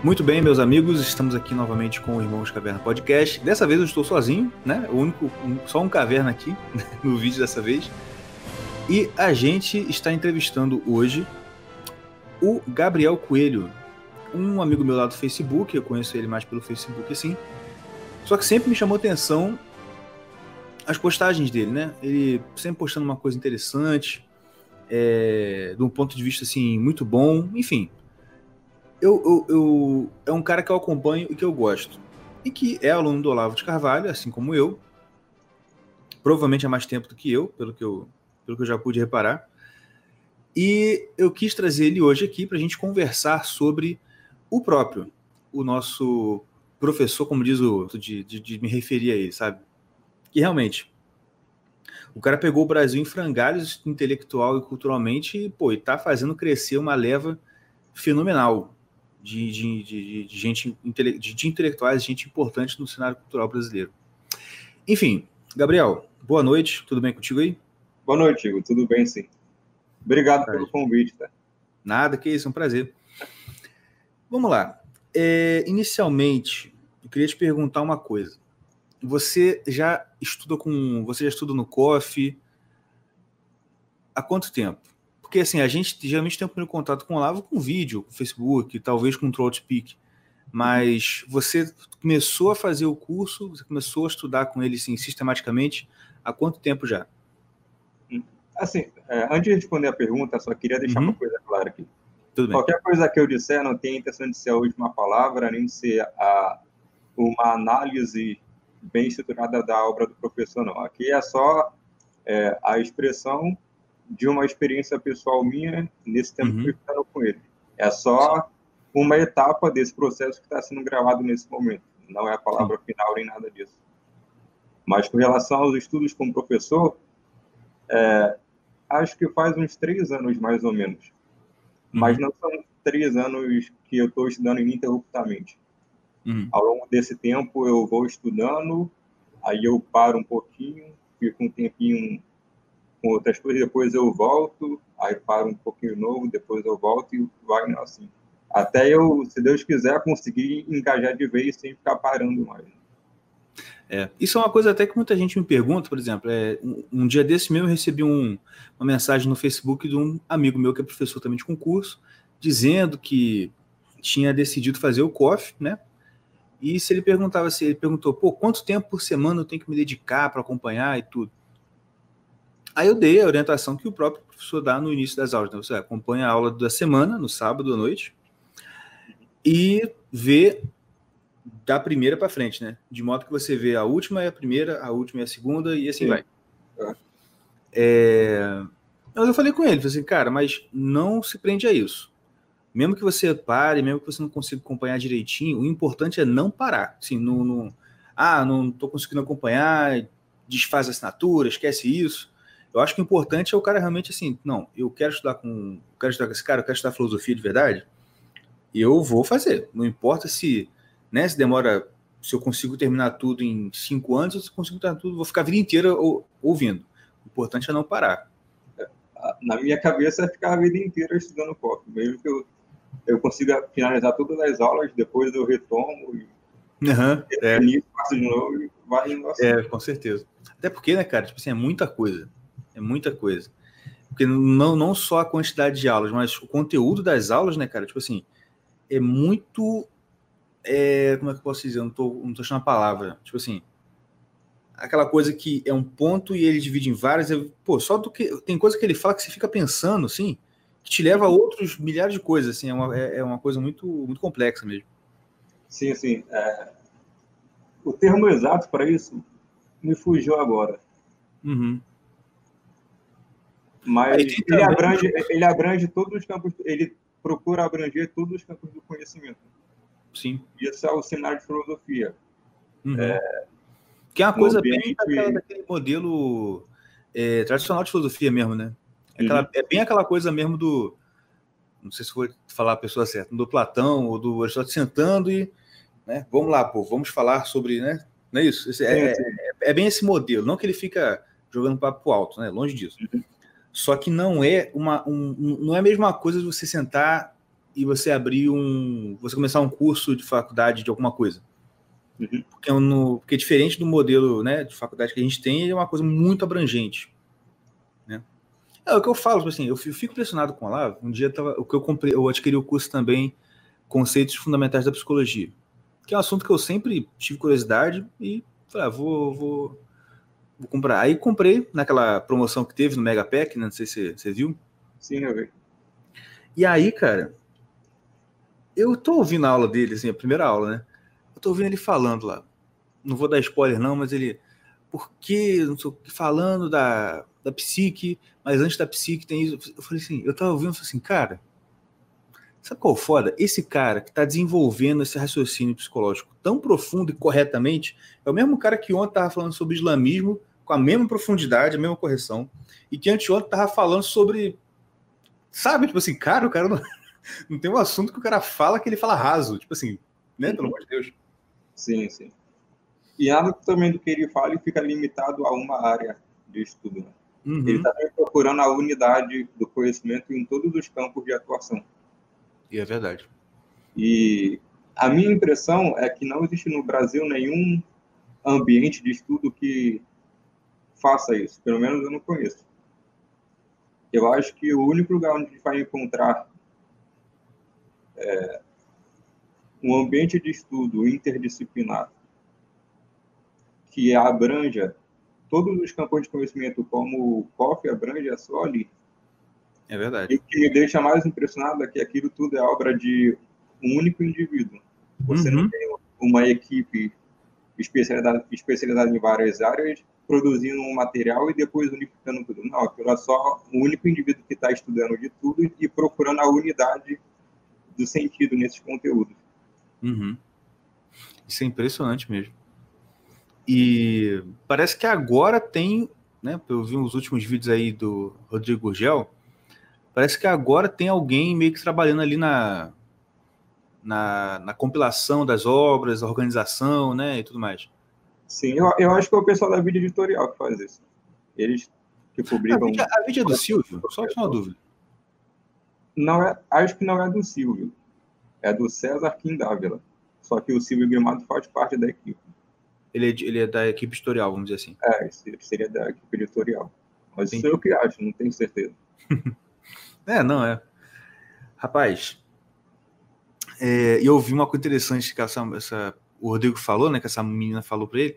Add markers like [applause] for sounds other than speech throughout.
Muito bem, meus amigos, estamos aqui novamente com o Irmãos Caverna Podcast. Dessa vez eu estou sozinho, né? O único, um, só um caverna aqui [laughs] no vídeo dessa vez. E a gente está entrevistando hoje o Gabriel Coelho, um amigo meu lá do Facebook, eu conheço ele mais pelo Facebook assim. Só que sempre me chamou atenção as postagens dele, né? Ele sempre postando uma coisa interessante, é, de um ponto de vista assim muito bom, enfim eu, eu, eu, é um cara que eu acompanho e que eu gosto. E que é aluno do Olavo de Carvalho, assim como eu. Provavelmente há mais tempo do que eu, pelo que eu, pelo que eu já pude reparar. E eu quis trazer ele hoje aqui para a gente conversar sobre o próprio, o nosso professor, como diz o. de, de, de me referir a ele, sabe? Que realmente. O cara pegou o Brasil em frangalhos intelectual e culturalmente e, pô, e tá fazendo crescer uma leva fenomenal de, de, de, de gente de, de intelectuais, gente importante no cenário cultural brasileiro. Enfim, Gabriel, boa noite, tudo bem contigo aí? Boa noite, Igor, tudo bem sim. Obrigado pelo convite. Tá? Nada, que isso, é um prazer. Vamos lá. É, inicialmente, eu queria te perguntar uma coisa. Você já estuda com. Você já estuda no COF? Há quanto tempo? Porque assim, a gente geralmente tem o primeiro contato com o Olavo com vídeo, com Facebook, talvez com o TrollSpeak. Mas você começou a fazer o curso, você começou a estudar com ele assim, sistematicamente, há quanto tempo já? Assim, é, antes de responder a pergunta, só queria deixar uhum. uma coisa clara aqui. Tudo Qualquer coisa que eu disser não tem intenção de ser a última palavra, nem de ser a, uma análise bem estruturada da obra do professor, não. Aqui é só é, a expressão de uma experiência pessoal minha nesse tempo uhum. que eu com ele. É só uma etapa desse processo que está sendo gravado nesse momento. Não é a palavra Sim. final nem nada disso. Mas com relação aos estudos como professor, é, acho que faz uns três anos mais ou menos. Uhum. Mas não são três anos que eu estou estudando ininterruptamente. Uhum. Ao longo desse tempo eu vou estudando, aí eu paro um pouquinho, fico um tempinho com outras coisas, depois eu volto, aí paro um pouquinho novo, depois eu volto e vai assim. Até eu, se Deus quiser, conseguir engajar de vez sem ficar parando mais. É, isso é uma coisa até que muita gente me pergunta, por exemplo, é, um, um dia desse mesmo eu recebi um, uma mensagem no Facebook de um amigo meu que é professor também de concurso, dizendo que tinha decidido fazer o COF, né? E se ele perguntava se ele perguntou, pô, quanto tempo por semana eu tenho que me dedicar para acompanhar e tudo? Aí eu dei a orientação que o próprio professor dá no início das aulas. Né? Você acompanha a aula da semana, no sábado à noite, e vê da primeira para frente, né? De modo que você vê a última é a primeira, a última é a segunda, e assim Sim. vai. É. Mas eu falei com ele, falei assim, cara, mas não se prende a isso. Mesmo que você pare, mesmo que você não consiga acompanhar direitinho, o importante é não parar. Assim, não, não ah, não estou conseguindo acompanhar, desfaz a assinatura, esquece isso. Eu acho que o importante é o cara realmente assim, não, eu quero estudar com, quero estudar com esse cara, eu quero estudar filosofia de verdade, e eu vou fazer. Não importa se, né, se demora, se eu consigo terminar tudo em cinco anos, ou se eu consigo terminar tudo, vou ficar a vida inteira ouvindo. O importante é não parar. Na minha cabeça é ficar a vida inteira estudando COF, mesmo que eu, eu consiga finalizar todas as aulas, depois eu retomo e Uhum, é. faço de novo vai assim. É, com certeza. Até porque, né, cara, tipo assim, é muita coisa. É muita coisa. Porque não, não só a quantidade de aulas, mas o conteúdo das aulas, né, cara? Tipo assim, é muito. É, como é que eu posso dizer? Eu não tô, não tô achando a palavra. Tipo assim, aquela coisa que é um ponto e ele divide em várias. Pô, só do que. Tem coisa que ele fala que você fica pensando, assim, que te leva a outros milhares de coisas, assim. É uma, é, é uma coisa muito, muito complexa mesmo. Sim, sim. É... O termo exato para isso me fugiu agora. Uhum. Mas ele abrange, ele abrange todos os campos, ele procura abranger todos os campos do conhecimento. Sim. Isso é o cenário de filosofia. Uhum. É, que é uma coisa ambiente... bem daquela, daquele modelo é, tradicional de filosofia mesmo, né? É, aquela, uhum. é, bem aquela coisa mesmo do. Não sei se vou falar a pessoa certa, do Platão ou do Aristóteles sentando e. Né, vamos lá, pô, vamos falar sobre. Né, não é isso? É, é, é, bem esse modelo, não que ele fica jogando papo alto, né? Longe disso. Uhum. Só que não é uma um, não é a mesma coisa de você sentar e você abrir um. você começar um curso de faculdade de alguma coisa. Uhum. Porque, é no, porque diferente do modelo né, de faculdade que a gente tem, é uma coisa muito abrangente. Né? É o que eu falo, tipo assim, eu fico impressionado com Olavo. Um dia tava, o que eu comprei, eu adquiri o curso também Conceitos Fundamentais da Psicologia, que é um assunto que eu sempre tive curiosidade e falei, ah, vou, vou, vou comprar. Aí comprei naquela promoção que teve no Mega Pack, né? não sei se você viu. Sim, eu vi. E aí, cara, eu tô ouvindo a aula dele, assim, a primeira aula, né? Eu tô ouvindo ele falando lá. Não vou dar spoiler, não, mas ele. Porque, não sei o que, falando da, da psique, mas antes da psique tem isso. Eu falei assim, eu tava ouvindo e falei assim, cara, sabe qual é foda? Esse cara que tá desenvolvendo esse raciocínio psicológico tão profundo e corretamente é o mesmo cara que ontem tava falando sobre islamismo com a mesma profundidade, a mesma correção, e que anteontem tava falando sobre. Sabe, tipo assim, cara, o cara não, [laughs] não tem um assunto que o cara fala que ele fala raso, tipo assim, né? Pelo amor de Deus. Sim, sim. E nada também do que ele fala fica limitado a uma área de estudo. Né? Uhum. Ele está procurando a unidade do conhecimento em todos os campos de atuação. E é verdade. E a minha impressão é que não existe no Brasil nenhum ambiente de estudo que faça isso. Pelo menos eu não conheço. Eu acho que o único lugar onde a gente vai encontrar é, um ambiente de estudo interdisciplinar que abranja todos os campos de conhecimento, como o COF abrange, é só ali. É verdade. E o que me deixa mais impressionado é que aquilo tudo é obra de um único indivíduo. Você uhum. não tem uma equipe especializada, especializada em várias áreas produzindo um material e depois unificando tudo. Não, aquilo é só um único indivíduo que está estudando de tudo e procurando a unidade do sentido nesses conteúdos. Uhum. Isso é impressionante mesmo. E parece que agora tem, né? Eu vi uns últimos vídeos aí do Rodrigo Gurgel. Parece que agora tem alguém meio que trabalhando ali na, na, na compilação das obras, organização, né? E tudo mais. Sim, eu, eu acho que é o pessoal da vídeo editorial que faz isso. Eles que publicam. A vídeo, a vídeo é do Silvio? Só uma dúvida. Não é, acho que não é do Silvio é do César Quindávila. Só que o Silvio Grimado faz parte da equipe. Ele é, ele é da equipe editorial, vamos dizer assim. É, seria da equipe editorial. Mas isso é o que acho, não tenho certeza. [laughs] é, não, é. Rapaz, é, eu ouvi uma coisa interessante que essa, essa, o Rodrigo falou, né? Que essa menina falou para ele,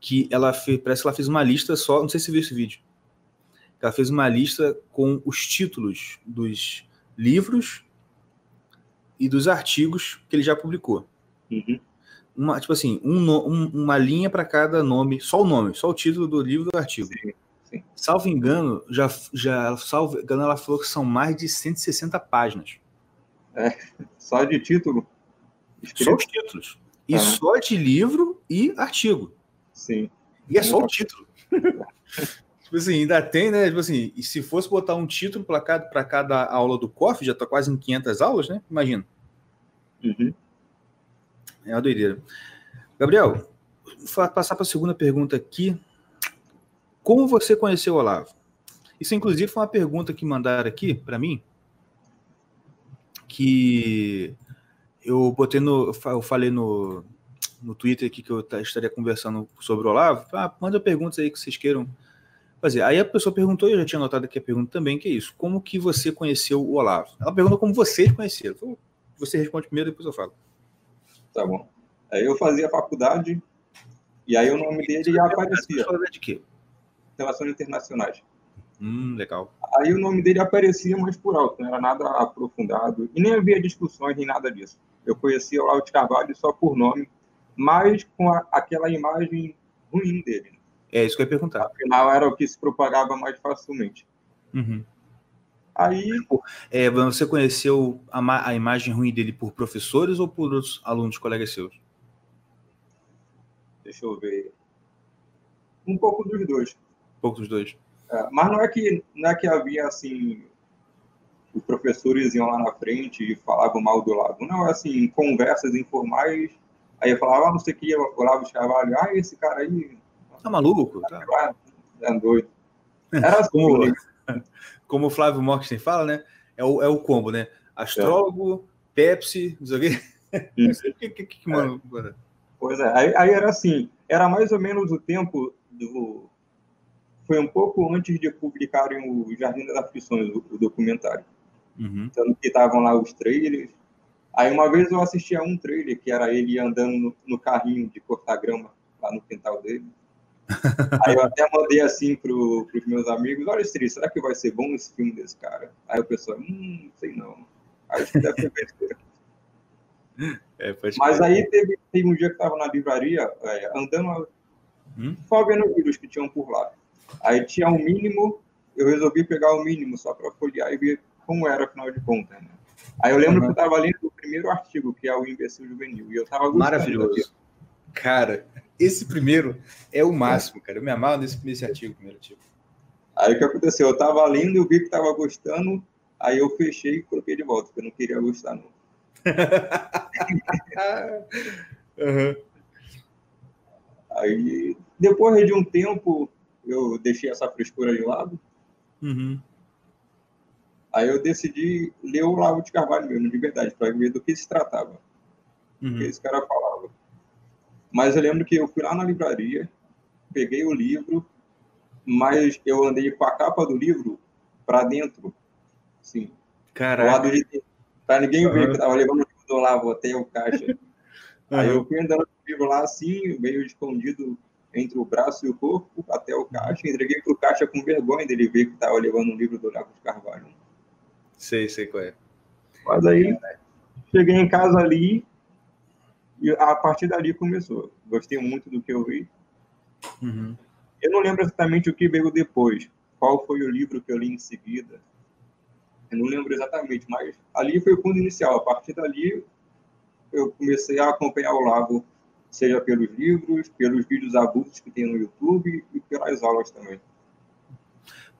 que ela fez, parece que ela fez uma lista só, não sei se você viu esse vídeo. Ela fez uma lista com os títulos dos livros e dos artigos que ele já publicou. Uhum. Uma, tipo assim, um, um, uma linha para cada nome, só o nome, só o título do livro do artigo. Sim, sim. Salvo engano, já, já salvo engano, ela falou que são mais de 160 páginas. É, só de título? Escrito. Só os títulos. E ah. só de livro e artigo. Sim. E é só o título. [laughs] Tipo assim, ainda tem, né? Tipo assim, e se fosse botar um título para cada, cada aula do COF, já tá quase em 500 aulas, né? Imagina. Uhum. É uma doideira. Gabriel, vou passar para a segunda pergunta aqui. Como você conheceu o Olavo? Isso, inclusive, foi uma pergunta que mandaram aqui para mim, que eu botei no. Eu falei no, no Twitter aqui que eu estaria conversando sobre o Olavo. Ah, manda perguntas aí que vocês queiram fazer. Aí a pessoa perguntou, e eu já tinha notado aqui a pergunta também, que é isso. Como que você conheceu o Olavo? Ela perguntou como vocês conheceram. Você responde primeiro, depois eu falo. Tá bom. Aí eu fazia faculdade, e aí o nome dele já aparecia. de quê? Relações Internacionais. Hum, legal. Aí o nome dele aparecia mais por alto, não era nada aprofundado, e nem havia discussões nem nada disso. Eu conhecia o Olavo de Carvalho só por nome, mas com a, aquela imagem ruim dele. É isso que eu ia perguntar. Afinal, era o que se propagava mais facilmente. Uhum. Aí. É, você conheceu a, a, imagem ruim dele por professores ou por os alunos, colegas seus? Deixa eu ver. Um pouco dos dois. Um pouco dos dois. É, mas não é que não é que havia assim os professores iam lá na frente e falavam mal do lado. Não, é assim, conversas informais. Aí eu falava, ah, não sei o que, Olavo de Carvalho, ah, esse cara aí Tá maluco? Tá. É doido. Era assim, como, [laughs] como o Flávio Morkstein fala, né? É o, é o combo, né? astrólogo, Pepsi, não sei o quê. [laughs] Que, que, que, mano? Pois é, aí, aí, era assim, era mais ou menos o tempo do... Foi um pouco antes de publicarem o Jardim das Aflições, o, o documentário. Uhum. Então, que estavam lá os trailers. Aí uma vez eu assisti a um trailer, que era ele andando no, no carrinho de cortar grama lá no quintal dele. [laughs] Aí eu até mandei assim para os meus amigos, olha, Estri, será que vai ser bom esse filme desse cara? Aí o pessoal, hum, não sei não. Acho que deve ser besteira. [laughs] É, Mas aí teve, teve, um dia que estava na livraria, é, andando, hum? só vendo livros que tinham por lá. Aí tinha um mínimo, eu resolvi pegar o mínimo só para folhear e ver como era, afinal de contas. Né? Aí eu lembro uhum. que eu estava lendo o primeiro artigo, que é o Imbecil Juvenil, e eu estava Maravilhoso. Cara, esse primeiro é o máximo, cara. Eu me amarro nesse, nesse artigo, primeiro artigo. Aí o que aconteceu? Eu estava lendo, eu vi que estava gostando, aí eu fechei e coloquei de volta, porque eu não queria gostar, não. [laughs] uhum. Aí, depois de um tempo, eu deixei essa frescura de lado. Uhum. Aí eu decidi ler o Lavo de Carvalho mesmo, de verdade, para ver do que se tratava. Uhum. O que esse cara falava. Mas eu lembro que eu fui lá na livraria, peguei o livro, mas eu andei com a capa do livro para dentro. Sim. Caraca. de. Para ninguém uhum. ver que eu estava levando o livro do Olavo até o caixa. [laughs] Uhum. Aí eu fui andando com o livro lá assim, meio escondido entre o braço e o corpo, até o caixa. Entreguei para o caixa com vergonha dele ver que estava levando um livro do Olavo de Carvalho. Sei, sei qual é. Mas aí, cheguei em casa ali, e a partir dali começou. Gostei muito do que eu vi. Uhum. Eu não lembro exatamente o que veio depois, qual foi o livro que eu li em seguida. Eu não lembro exatamente, mas ali foi o ponto inicial. A partir dali, eu comecei a acompanhar o Lago, seja pelos livros, pelos vídeos avulsos que tem no YouTube e pelas aulas também.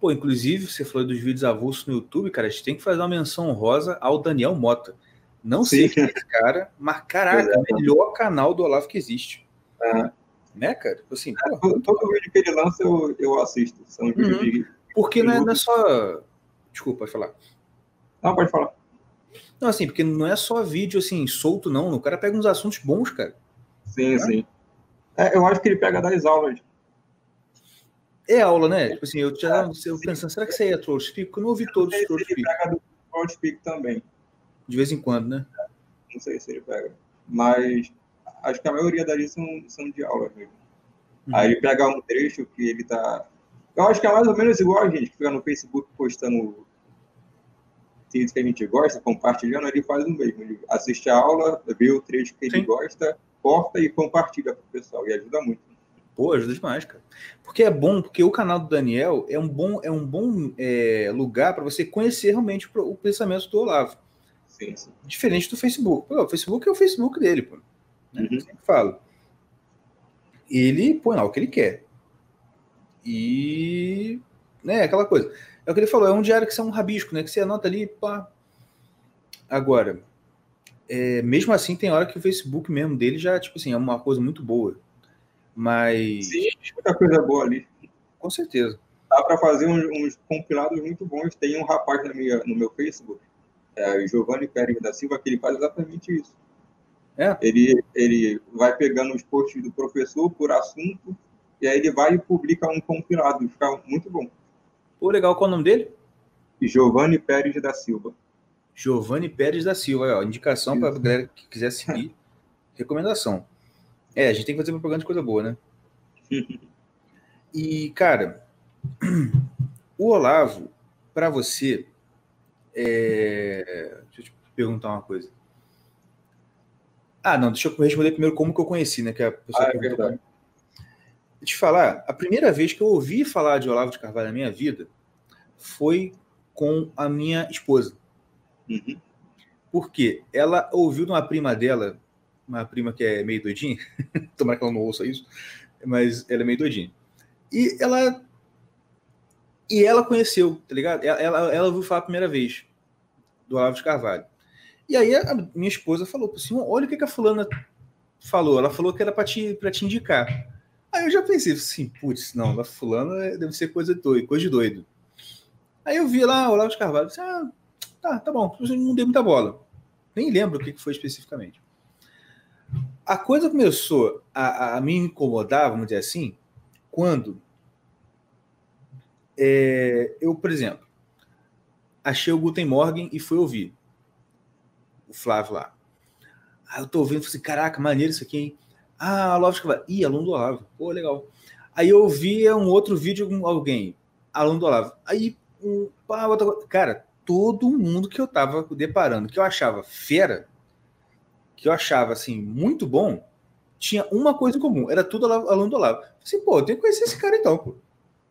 Pô, inclusive, você falou dos vídeos avulsos no YouTube, cara, a gente tem que fazer uma menção honrosa ao Daniel Mota. Não sei quem é esse cara, mas caraca, é. melhor canal do Olavo que existe. É. Né, cara? Tipo assim, é, todo, todo vídeo que ele lança eu, eu assisto. São uhum. vídeos de. Porque não é, não é só. Desculpa, pode falar. Não, pode falar. Não, assim, porque não é só vídeo assim, solto, não. O cara pega uns assuntos bons, cara. Sim, né? sim. É, eu acho que ele pega das aulas. É aula, né? Tipo assim, eu já eu pensando, será que isso aí é Speak? Eu não ouvi todos os Speak. Ele pega do também. De vez em quando, né? Não sei se ele pega. Mas acho que a maioria das são, são de aula mesmo. Uhum. Aí ele pega um trecho que ele tá. Eu acho que é mais ou menos igual a gente, que fica no Facebook postando vídeos que a gente gosta, compartilhando, ele faz o mesmo. Ele assiste a aula, vê o trecho que ele Sim. gosta, corta e compartilha para o pessoal. E ajuda muito. Pô, ajuda demais, cara. Porque é bom, porque o canal do Daniel é um bom, é um bom é, lugar para você conhecer realmente o pensamento do Olavo. Sim, sim. Diferente do Facebook. Pô, o Facebook é o Facebook dele, pô. Né? Uhum. Eu sempre falo. Ele põe lá o que ele quer. E. Né, aquela coisa. É o que ele falou, é um diário que você é um rabisco, né? Que você anota ali, pá. Agora, é, mesmo assim, tem hora que o Facebook mesmo dele já, tipo assim, é uma coisa muito boa. Mas. Sim, muita coisa boa ali. Com certeza. Dá para fazer uns, uns, compilados muito bons. Tem um rapaz na minha, no meu Facebook é, Giovanni Pérez da Silva, que ele faz exatamente isso. É. Ele, ele vai pegando os posts do professor por assunto, e aí ele vai e publica um compilado, fica muito bom. Pô, legal, qual é o nome dele? Giovanni Pérez da Silva. Giovanni Pérez da Silva, ó, indicação para a galera que quiser seguir. [laughs] Recomendação. É, a gente tem que fazer propaganda de coisa boa, né? [laughs] e, cara, o Olavo, para você, é... Deixa eu te perguntar uma coisa. Ah, não, deixa eu responder primeiro como que eu conheci, né? Que a pessoa ah, é verdade. Deixa eu te falar, a primeira vez que eu ouvi falar de Olavo de Carvalho na minha vida foi com a minha esposa. Uhum. Porque ela ouviu de uma prima dela, uma prima que é meio doidinha, [laughs] tomara que ela não ouça isso, mas ela é meio doidinha. E ela e ela conheceu, tá ligado? Ela, ela, ouviu falar a primeira vez do Olavo de Carvalho. E aí a minha esposa falou assim: olha o que, a fulana falou. Ela falou que era para te, pra te indicar. Aí eu já pensei assim, putz, não, a fulana deve ser coisa doida, coisa de doido. Aí eu vi lá o Olavo de Carvalho, disse, ah, Tá, tá bom. Não dei muita bola. Nem lembro o que foi especificamente. A coisa começou a, a me incomodar, vamos dizer assim, quando é, eu, por exemplo, achei o Guten Morgen e fui ouvir o Flávio lá. Aí eu tô ouvindo, falei assim, caraca, maneiro isso aqui, hein? Ah, Olavo Escobar. Ih, aluno do Olavo. Pô, legal. Aí eu via um outro vídeo com alguém, aluno do Olavo. Aí, um, pá, outra... cara, todo mundo que eu tava deparando, que eu achava fera, que eu achava, assim, muito bom, tinha uma coisa em comum. Era tudo aluno do Olavo. Assim, pô, eu tenho que conhecer esse cara então, pô.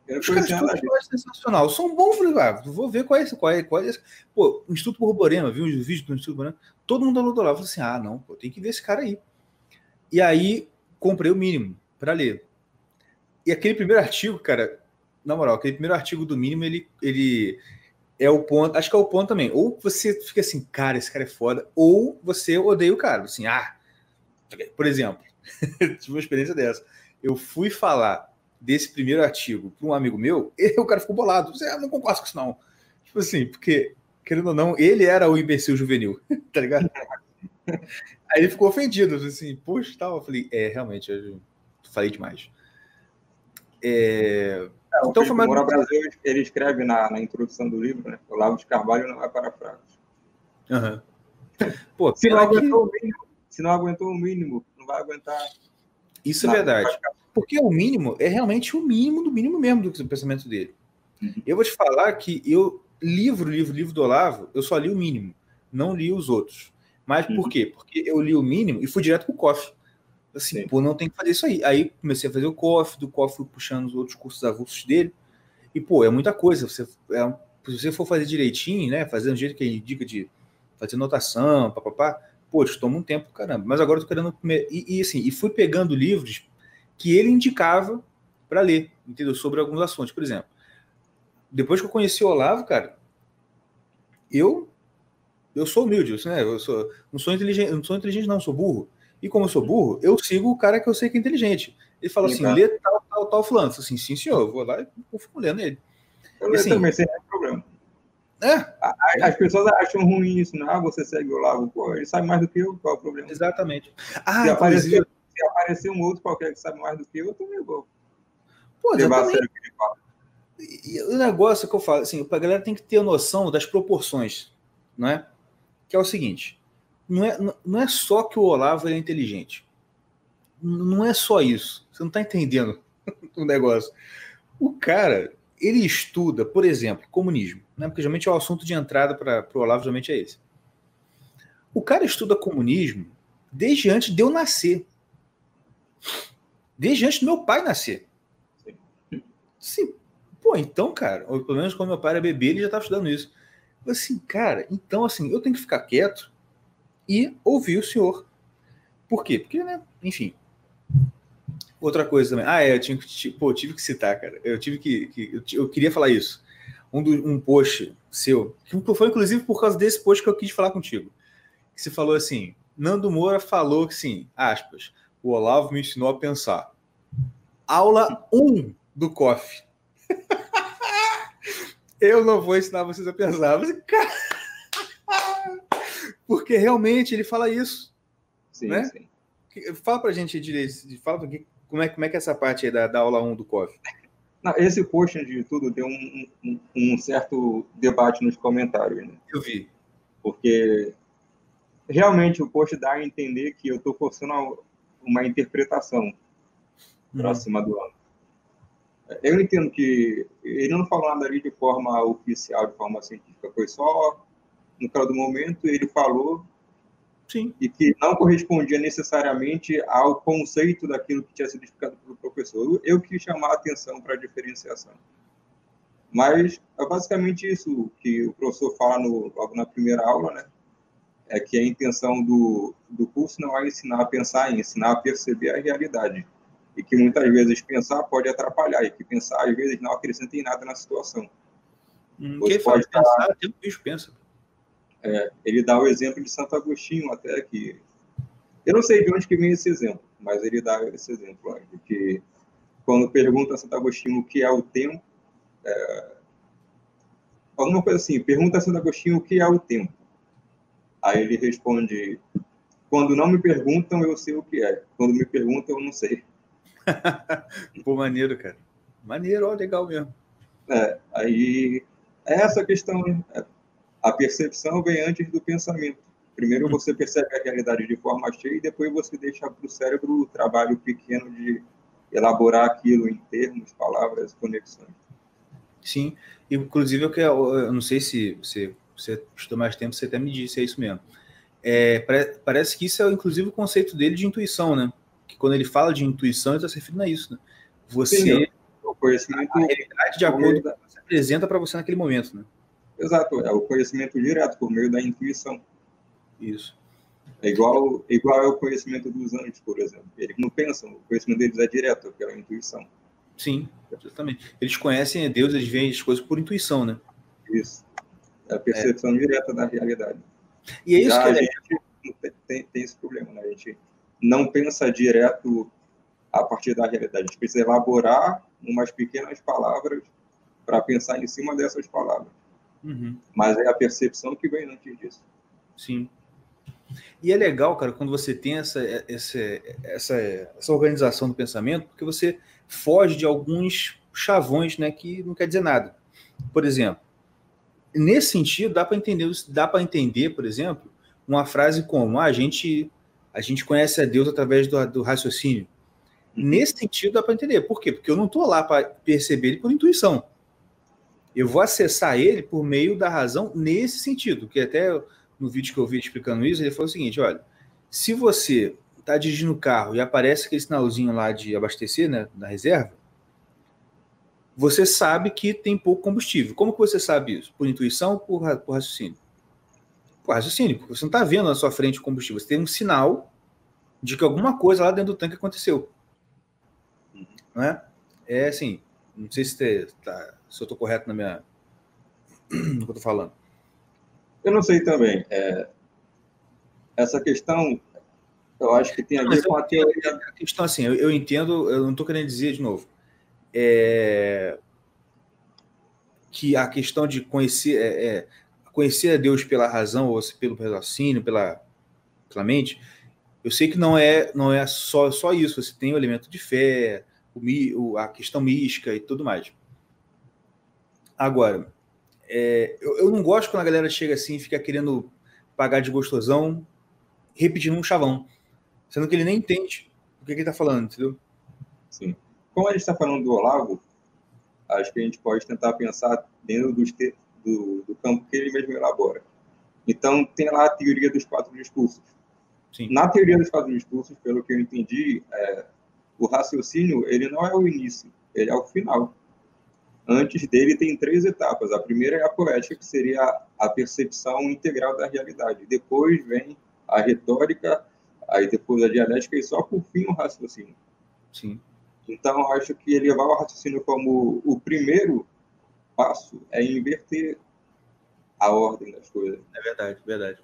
Eu Os caras é sensacional. São bons, falei, ah, vou ver qual é esse, qual é, qual é esse. Pô, o Instituto Borborema, viu os vídeos do Instituto Borborema? Todo mundo aluno do Olavo. Falei assim, ah, não, pô, tem que ver esse cara aí. E aí comprei o mínimo para ler. E aquele primeiro artigo, cara, na moral, aquele primeiro artigo do mínimo, ele, ele é o ponto, acho que é o ponto também. Ou você fica assim, cara, esse cara é foda, ou você odeia o cara, assim, ah, por exemplo, [laughs] tive uma experiência dessa. Eu fui falar desse primeiro artigo para um amigo meu, [laughs] e o cara ficou bolado. Você ah, não concordo com isso, não. Tipo assim, porque, querendo ou não, ele era o imbecil juvenil, [laughs] tá ligado? Aí ele ficou ofendido, assim, poxa, tal. Eu falei, é, realmente, eu falei demais. É... É, então, foi mais... Brasil, ele escreve na, na, introdução do livro, né? O Lavo de Carvalho não é para fracos. Uhum. Pô, se, não aguentou que... o mínimo, se não aguentou o mínimo, não vai aguentar. Isso é nada, é verdade. Porque o mínimo é realmente o mínimo do mínimo mesmo do, do pensamento dele. Uhum. Eu vou te falar que eu, livro, livro, livro do Olavo, eu só li o mínimo, não li os outros. Mas uhum. por quê? Porque eu li o mínimo e fui direto pro COF. Assim, Sim. pô, não tem que fazer isso aí. Aí comecei a fazer o COF, do COF fui puxando os outros cursos avulsos dele. E, pô, é muita coisa. Você, é, se você for fazer direitinho, né? Fazer do jeito que ele indica de fazer notação, papapá, pô, isso toma um tempo, caramba. Mas agora eu tô querendo comer. E, e assim, e fui pegando livros que ele indicava para ler, entendeu? Sobre alguns assuntos. Por exemplo, depois que eu conheci o Olavo, cara, eu eu sou humilde, né? Eu sou, não sou inteligente, não sou inteligente, não, sou burro. E como eu sou burro, eu sigo o cara que eu sei que é inteligente. Ele fala assim, lê tal, tal, tal fulano. Eu assim, sim, senhor, eu vou lá e fico lendo ele. Eu assim, também, sem problema. É? As pessoas acham ruim isso, não? Ah, você segue o Lago, pô, ele sabe mais do que eu, qual é o problema? Exatamente. Ah, se, aparecer, se aparecer um outro qualquer que sabe mais do que eu, eu também vou. Pô, exatamente. E o negócio que eu falo, assim, a galera tem que ter noção das proporções, não é? que é o seguinte: não é, não é só que o Olavo é inteligente. Não é só isso. Você não está entendendo [laughs] o negócio. O cara, ele estuda, por exemplo, comunismo, né? porque geralmente é o assunto de entrada para o Olavo, geralmente é esse. O cara estuda comunismo desde antes de eu nascer. Desde antes do meu pai nascer. Sim. Pô, então, cara, pelo menos quando meu pai era bebê, ele já estava estudando isso assim, cara, então assim, eu tenho que ficar quieto e ouvir o senhor. Por quê? Porque, né, enfim. Outra coisa também. Ah, é, eu tinha que, pô, tive que citar, cara. Eu tive que, que eu, eu, queria falar isso. Um, do, um post seu, que foi inclusive por causa desse post que eu quis falar contigo. Que você falou assim: Nando Moura falou que sim, aspas, o Olavo me ensinou a pensar. Aula 1 do COF. [laughs] Eu não vou ensinar vocês a pensar. Mas, cara... Porque realmente ele fala isso. Sim, né? sim. Fala pra gente direito, fala pra como é, como é que é essa parte aí da, da aula 1 do COF? Não, esse post de tudo tem um, um, um, certo debate nos comentários. Né? Eu vi. Porque realmente o post dá a entender que eu estou forçando uma interpretação uhum. próxima do ano. Eu entendo que ele não falou nada ali de forma oficial, de forma científica, foi só no caso do momento ele falou Sim. e que não correspondia necessariamente ao conceito daquilo que tinha sido explicado pelo professor. Eu quis chamar a atenção para a diferenciação. Mas é basicamente isso que o professor fala no, logo na primeira aula, né? É que a intenção do, do curso não é ensinar a pensar, é ensinar a perceber a realidade e que muitas vezes pensar pode atrapalhar, e que pensar às vezes não acrescenta em nada na situação. Hum, quem pode pensar, até o bicho pensa. É, ele dá o exemplo de Santo Agostinho, até que. Eu não sei de onde que vem esse exemplo, mas ele dá esse exemplo, de que quando pergunta a Santo Agostinho o que é o tempo, é, alguma coisa assim, pergunta a Santo Agostinho o que é o tempo. Aí ele responde, quando não me perguntam, eu sei o que é. Quando me perguntam, eu não sei. [laughs] Pô, maneiro, cara. Maneiro, ó, legal mesmo. É, aí é essa questão, né? A percepção vem antes do pensamento. Primeiro você percebe a realidade de forma cheia e depois você deixa para o cérebro o trabalho pequeno de elaborar aquilo em termos, palavras, conexões. Sim, inclusive eu, eu não sei se você, você estudou mais tempo, você até me disse, é isso mesmo. É, parece que isso é inclusive o conceito dele de intuição, né? Que quando ele fala de intuição, ele está se referindo a isso, né? Você, Sim, o conhecimento, a realidade de acordo com o que você apresenta para você naquele momento, né? Exato, é o conhecimento direto por meio da intuição. Isso. É igual, igual ao conhecimento dos anjos, por exemplo. Eles não pensam, o conhecimento deles é direto, pela intuição. Sim, exatamente. Eles conhecem Deus, eles veem as coisas por intuição, né? Isso. É a percepção é. direta da realidade. E é isso Já que a gente tem, tem, esse problema, né? A gente não pensa direto a partir da realidade. A gente precisa elaborar umas pequenas palavras para pensar em cima dessas palavras. Uhum. Mas é a percepção que vem antes disso. Sim. E é legal, cara, quando você tem essa, essa, essa, essa organização do pensamento, porque você foge de alguns chavões, né, que não quer dizer nada. Por exemplo, nesse sentido, dá para entender, dá para entender, por exemplo, uma frase como ah, a gente a gente conhece a Deus através do, do raciocínio. Nesse sentido, dá para entender. Por quê? Porque eu não estou lá para perceber ele por intuição. Eu vou acessar ele por meio da razão nesse sentido, que até no vídeo que eu vi explicando isso, ele falou o seguinte: olha, se você está dirigindo o carro e aparece aquele sinalzinho lá de abastecer, né, na reserva, você sabe que tem pouco combustível. Como que você sabe isso? Por intuição ou por, por raciocínio? Por raciocínio, porque você não está vendo na sua frente o combustível. Você tem um sinal de que alguma coisa lá dentro do tanque aconteceu. Não é? É assim, não sei se, tá, se eu estou correto na minha, [clears throat] no que eu estou falando. Eu não sei também. É, essa questão, eu acho que tem a ver com a teoria. A questão assim, eu, eu entendo, eu não estou querendo dizer de novo. É, que a questão de conhecer, é, é, conhecer a Deus pela razão, ou pelo raciocínio, pela, pela mente, eu sei que não é, não é só, só isso. Você tem o elemento de fé, o, a questão mística e tudo mais. Agora, é, eu, eu, não gosto quando a galera chega assim e fica querendo pagar de gostosão, repetindo um chavão, sendo que ele nem entende o que, que ele está falando, entendeu? Sim. Como a gente está falando do Olavo, acho que a gente pode tentar pensar dentro do, do, do campo que ele mesmo elabora. Então, tem lá a teoria dos quatro discursos. Sim. Na teoria dos quatro discursos, pelo que eu entendi, é, o raciocínio ele não é o início, ele é o final. Antes dele tem três etapas. A primeira é a poética, que seria a percepção integral da realidade. Depois vem a retórica, aí depois a dialética e só por fim o raciocínio. Sim. Então, acho que levar o raciocínio como o primeiro passo é inverter a ordem das coisas. É verdade, verdade.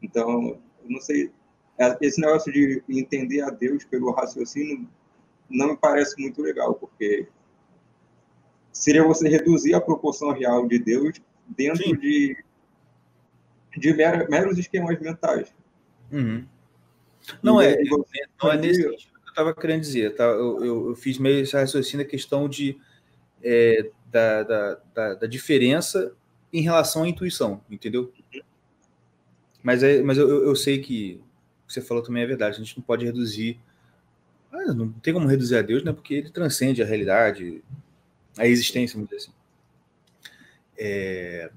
Então, não sei, esse negócio de entender a Deus pelo raciocínio não me parece muito legal, porque seria você reduzir a proporção real de Deus dentro Sim. de, de meros esquemas mentais. Uhum. Não, é, não é nesse sentido que eu estava querendo dizer. Tá? Eu, eu, eu, fiz meio esse raciocínio a questão de, é, da, da, da, da, diferença em relação à intuição, entendeu? Uhum. Mas, é, mas eu, eu sei que que você falou também é verdade. A gente não pode reduzir. Ah, não tem como reduzir a Deus, né? Porque ele transcende a realidade, a existência, vamos dizer assim. É...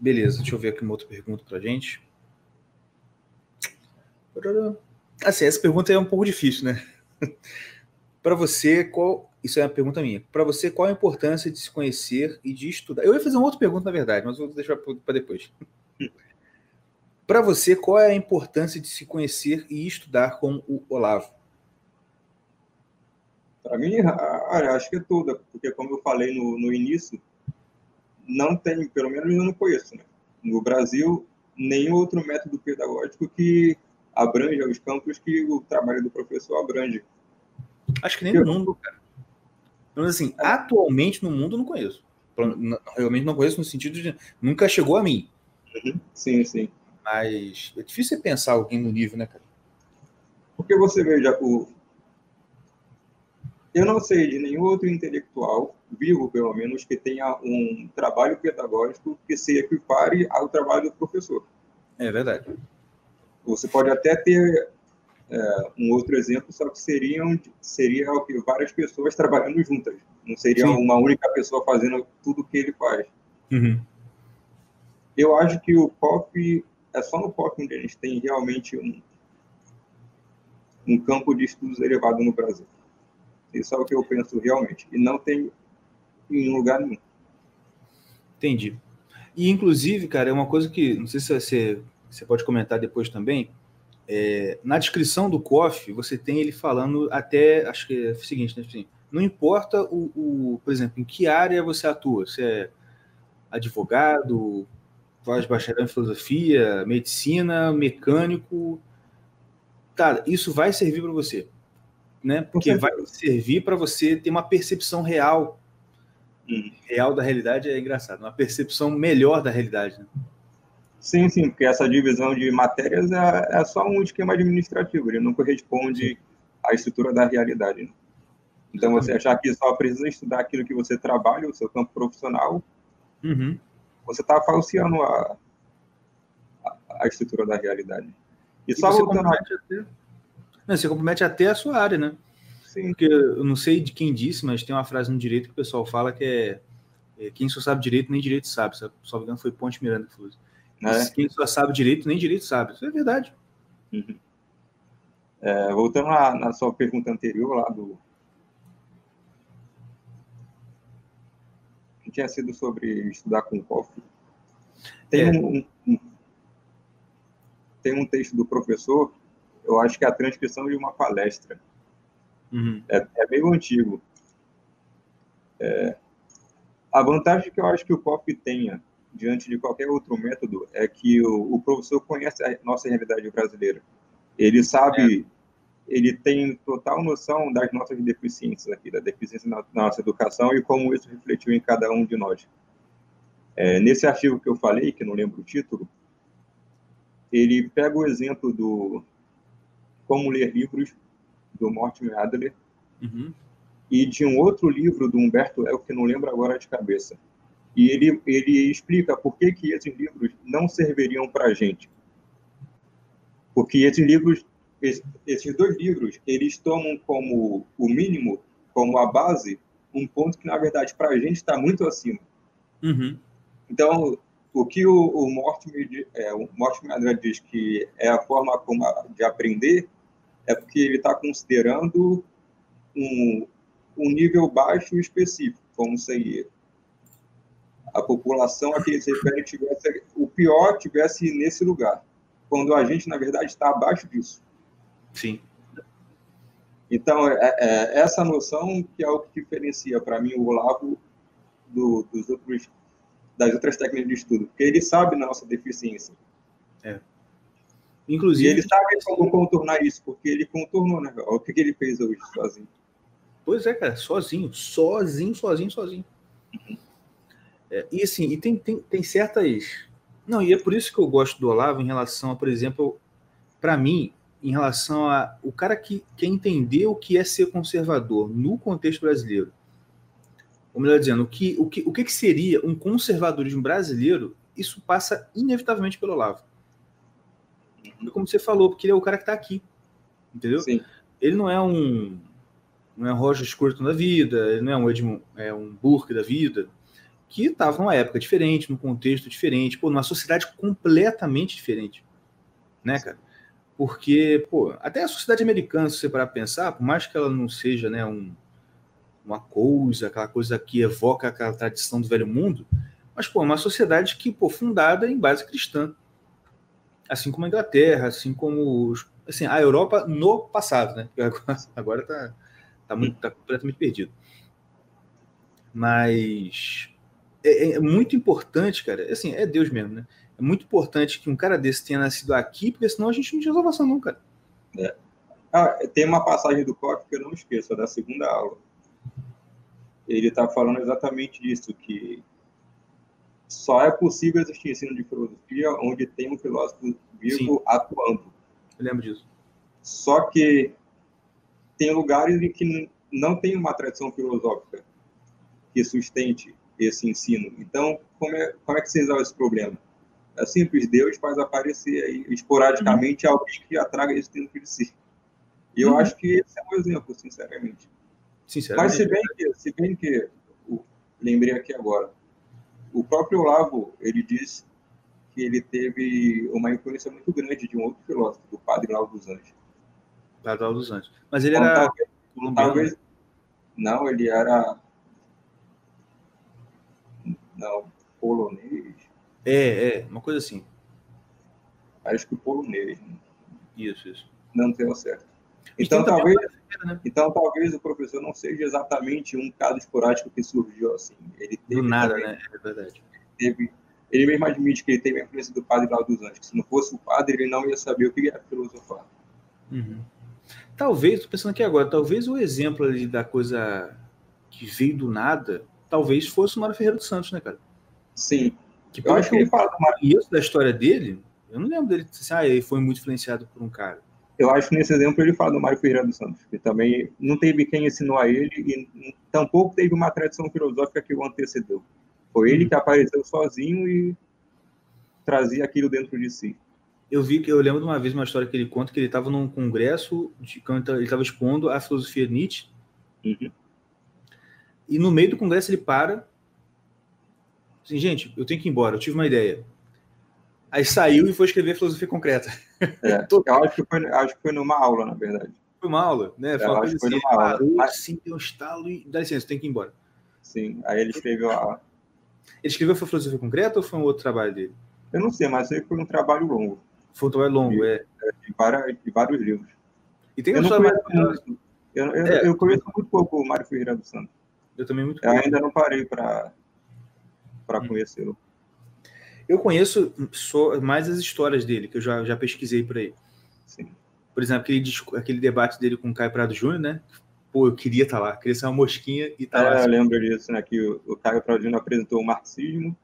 Beleza, deixa eu ver aqui uma outra pergunta para a gente. Assim, essa pergunta é um pouco difícil, né? [laughs] para você, qual. Isso é uma pergunta minha. Para você, qual a importância de se conhecer e de estudar? Eu ia fazer uma outra pergunta, na verdade, mas vou deixar para depois. [laughs] para você, qual é a importância de se conhecer e estudar com o Olavo? Para mim, acho que é toda, porque como eu falei no, no início, não tem, pelo menos eu não conheço, né? no Brasil, nenhum outro método pedagógico que abrange os campos que o trabalho do professor abrange. Acho que nem no mundo, cara. Então, assim, atualmente no mundo eu não conheço. realmente não conheço no sentido de nunca chegou a mim. Uhum. Sim, sim. Mas é difícil você pensar alguém no nível, né, cara? Porque você veja, o... eu não sei de nenhum outro intelectual, vivo pelo menos, que tenha um trabalho pedagógico que se equipare ao trabalho do professor. É verdade. Você pode até ter é, um outro exemplo, só que seriam, seria várias pessoas trabalhando juntas. Não seria Sim. uma única pessoa fazendo tudo o que ele faz. Uhum. Eu acho que o pop, é só no pop onde a gente tem realmente um, um campo de estudos elevado no Brasil. Isso é o que eu penso realmente. E não tem em lugar nenhum. Entendi. E, inclusive, cara, é uma coisa que, não sei se você, você pode comentar depois também, é, na descrição do COF, você tem ele falando até, acho que é o seguinte, né? Assim, não importa, o, o, por exemplo, em que área você atua, se é advogado, faz bacharel em filosofia, medicina, mecânico, cara, isso vai servir para você, né? Porque vai servir para você ter uma percepção real, hum. real da realidade é engraçado, uma percepção melhor da realidade. Né? Sim, sim, porque essa divisão de matérias é, é só um esquema administrativo, ele não corresponde à estrutura da realidade. Né? Então, você achar que só precisa estudar aquilo que você trabalha, o seu campo profissional, uhum. Você está falseando a, a, a, estrutura da realidade. E, e só você voltando... Compromete até... Não, você compromete até a sua área, né? Sim. Porque eu não sei de quem disse, mas tem uma frase no direito que o pessoal fala que é, é quem só sabe direito, nem direito sabe. Só me engano, foi Ponte Miranda que falou isso. É. Quem só sabe direito, nem direito sabe. Isso é verdade. Uhum. É, voltando à, na sua pergunta anterior lá do. Que tinha sido sobre estudar com o COF. Tem, é. um, um, tem um texto do professor, eu acho que é a transcrição de uma palestra. Uhum. É, é meio antigo. É, a vantagem que eu acho que o COF tenha diante de qualquer outro método é que o, o professor conhece a nossa realidade brasileira. Ele sabe, é. Ele tem total noção das nossas deficiências aqui, da deficiência na, na nossa educação e como isso refletiu em cada um de nós. É, nesse artigo que eu falei, que não lembro o título, ele pega o exemplo do Como Ler Livros, do Mortimer Adler, uhum. e de um outro livro do Humberto Eco, que não lembro agora de cabeça. E ele, ele explica por que, que esses livros não serviriam para a gente. Porque esses livros, esses dois livros, eles tomam como o mínimo, como a base, um ponto que, na verdade, para a gente está muito acima. Uhum. Então, o que o, o Mortimer, é, o Mortimer diz que é a forma como a, de aprender, é porque ele está considerando um, um nível baixo específico, como seria a população a que ele se refere tivesse, o pior tivesse nesse lugar, quando a gente, na verdade, está abaixo disso. Sim. Então, é, é essa noção que é o que diferencia, para mim, o Olavo do, dos outros, das outras técnicas de estudo, porque ele sabe na nossa deficiência. É. Inclusive. E ele sabe como contornar isso, porque ele contornou, né? O que, que ele fez hoje sozinho. Pois é, cara, sozinho, sozinho, sozinho, sozinho. Uhum. É, e assim, e tem, tem, tem certas. Não, e é por isso que eu gosto do Olavo em relação a, por exemplo, para mim, em relação a o cara que quer entender o que é ser conservador no contexto brasileiro. Ou melhor dizendo, o que, o que, o que seria um conservadorismo brasileiro, isso passa inevitavelmente pelo Olavo. Como você falou, porque ele é o cara que está aqui. Entendeu? Sim. Ele não é um. Não é um Roger Scruton da vida, ele não é um Edmund, é um Burke da vida, que estava numa época diferente, num contexto diferente, pô, numa sociedade completamente diferente, né, cara? Porque, pô, até a sociedade americana, se você parar pensar, por mais que ela não seja, né, um, uma coisa, aquela coisa que evoca aquela tradição do velho mundo, mas, pô, é uma sociedade que, pô, fundada em base cristã, assim como a Inglaterra, assim como, assim, a Europa no passado, né? Agora, [laughs] agora tá, muito, tá completamente perdido. Mas é, é, muito importante, cara. Assim, é Deus mesmo, né? É muito importante que um cara desse tenha nascido aqui, porque senão a gente não tinha salvação, não, cara. É. Ah, tem uma passagem do Coque que eu não esqueço, é da segunda aula. ele está falando exatamente disso, que só é possível existir ensino de filosofia onde tem um filósofo vivo Sim. atuando. Eu lembro disso. Só que tem lugares em que não tem uma tradição filosófica que sustente esse ensino. Então, como é, como é que se resolve esse problema? É simples, Deus faz aparecer aí, esporadicamente uhum. alguém que atraga isso dentro de si. E eu uhum. acho que esse é um exemplo, sinceramente. sinceramente. Mas se bem que, se bem que lembrei aqui agora, o próprio Olavo, ele diz que ele teve uma influência muito grande de um outro filósofo, do Padre Laudo dos Anjos. Padre Laudo dos Anjos. Mas ele então, era talvez, talvez, não, ele era não, polonês. É, é, uma coisa assim. Acho que polonês. Né? Isso, isso. Não deu certo. Então, talvez, né? então, talvez o professor não seja exatamente um caso esporádico que surgiu assim. Ele teve do nada, também, né? É verdade. Teve, ele mesmo admite que ele teve a influência do padre Laudo dos Anjos. Que se não fosse o padre, ele não ia saber o que era filosofar. Uhum. Talvez, tô pensando aqui agora, talvez o exemplo ali da coisa que veio do nada, talvez fosse o Mário Ferreira dos Santos, né, cara? Sim. Que, eu acho que ele fala Mário... da história dele, eu não lembro dele assim, ah, ele foi muito influenciado por um cara. Eu acho que nesse exemplo ele fala do Mário Ferreira dos Santos, que também não teve quem ensinou a ele e tampouco teve uma tradição filosófica que o antecedeu. Foi ele que apareceu sozinho e trazia aquilo dentro de si. Eu vi que eu lembro de uma vez uma história que ele conta que ele estava num congresso de quando ele estava expondo a filosofia Nietzsche. Uhum. E no meio do congresso ele para. Assim, gente, eu tenho que ir embora, eu tive uma ideia. Aí saiu e foi escrever filosofia concreta. É, [laughs] eu acho que, foi, acho que foi numa aula, na verdade. Foi uma aula, né? É, foi uma coisa assim, numa aula. Parou, Mas... assim, deu um estalo e dá licença, tem que ir embora. Sim, aí ele escreveu a. Ele escreveu foi filosofia concreta ou foi um outro trabalho dele? Eu não sei, mas foi um trabalho longo. Foi um trabalho longo, é. é. De, várias, de vários livros. E tem eu, conheço, mais... eu, eu, é. eu, conheço muito pouco o Mário Ferreira dos Santos. Eu também muito pouco. Eu ainda não parei para hum. conhecê-lo. Eu conheço só mais as histórias dele, que eu já, já pesquisei por aí. Sim. Por exemplo, aquele, aquele debate dele com o Caio Prado Júnior, né? Pô, eu queria estar tá lá, queria ser uma mosquinha e estar tá é, lá. Eu lembro disso, né? Que o, o Caio Prado Júnior apresentou o marxismo,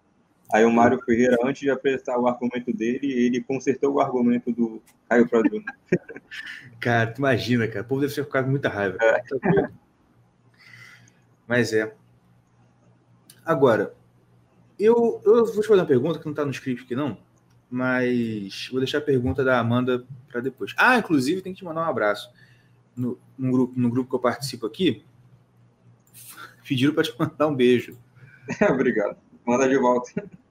aí o Mário Ferreira, antes de apresentar o argumento dele, ele consertou o argumento do Caio Prado Júnior. [laughs] cara, tu imagina, cara, o povo deve ter ficado com muita raiva. É. Mas é. Agora, eu, eu vou te fazer uma pergunta que não está no script aqui, não, mas vou deixar a pergunta da Amanda para depois. Ah, inclusive, tem que te mandar um abraço. No, no, grupo, no grupo que eu participo aqui, [laughs] pediram para te mandar um beijo. [laughs] Obrigado. Manda de volta.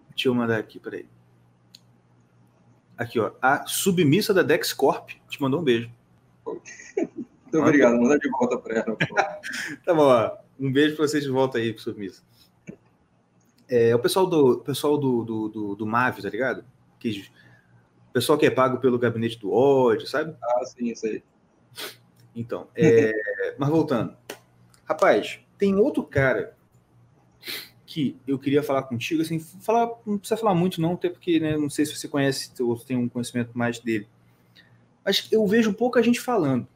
Deixa eu mandar aqui, peraí. Aqui, ó. A submissa da Dexcorp te mandou um beijo. [laughs] Muito obrigado. Manda de volta para ela. tá bom, ó. Um beijo para você de volta aí, submissa. É, o pessoal do pessoal do, do, do, do MAV, tá ligado? Que, o pessoal que é pago pelo gabinete do ódio, sabe? Ah, sim, isso aí. Então, é, [laughs] mas voltando. Rapaz, tem outro cara que eu queria falar contigo, assim, falar, não precisa falar muito não, até porque, né, não sei se você conhece ou tem um conhecimento mais dele. Mas eu vejo pouca gente falando.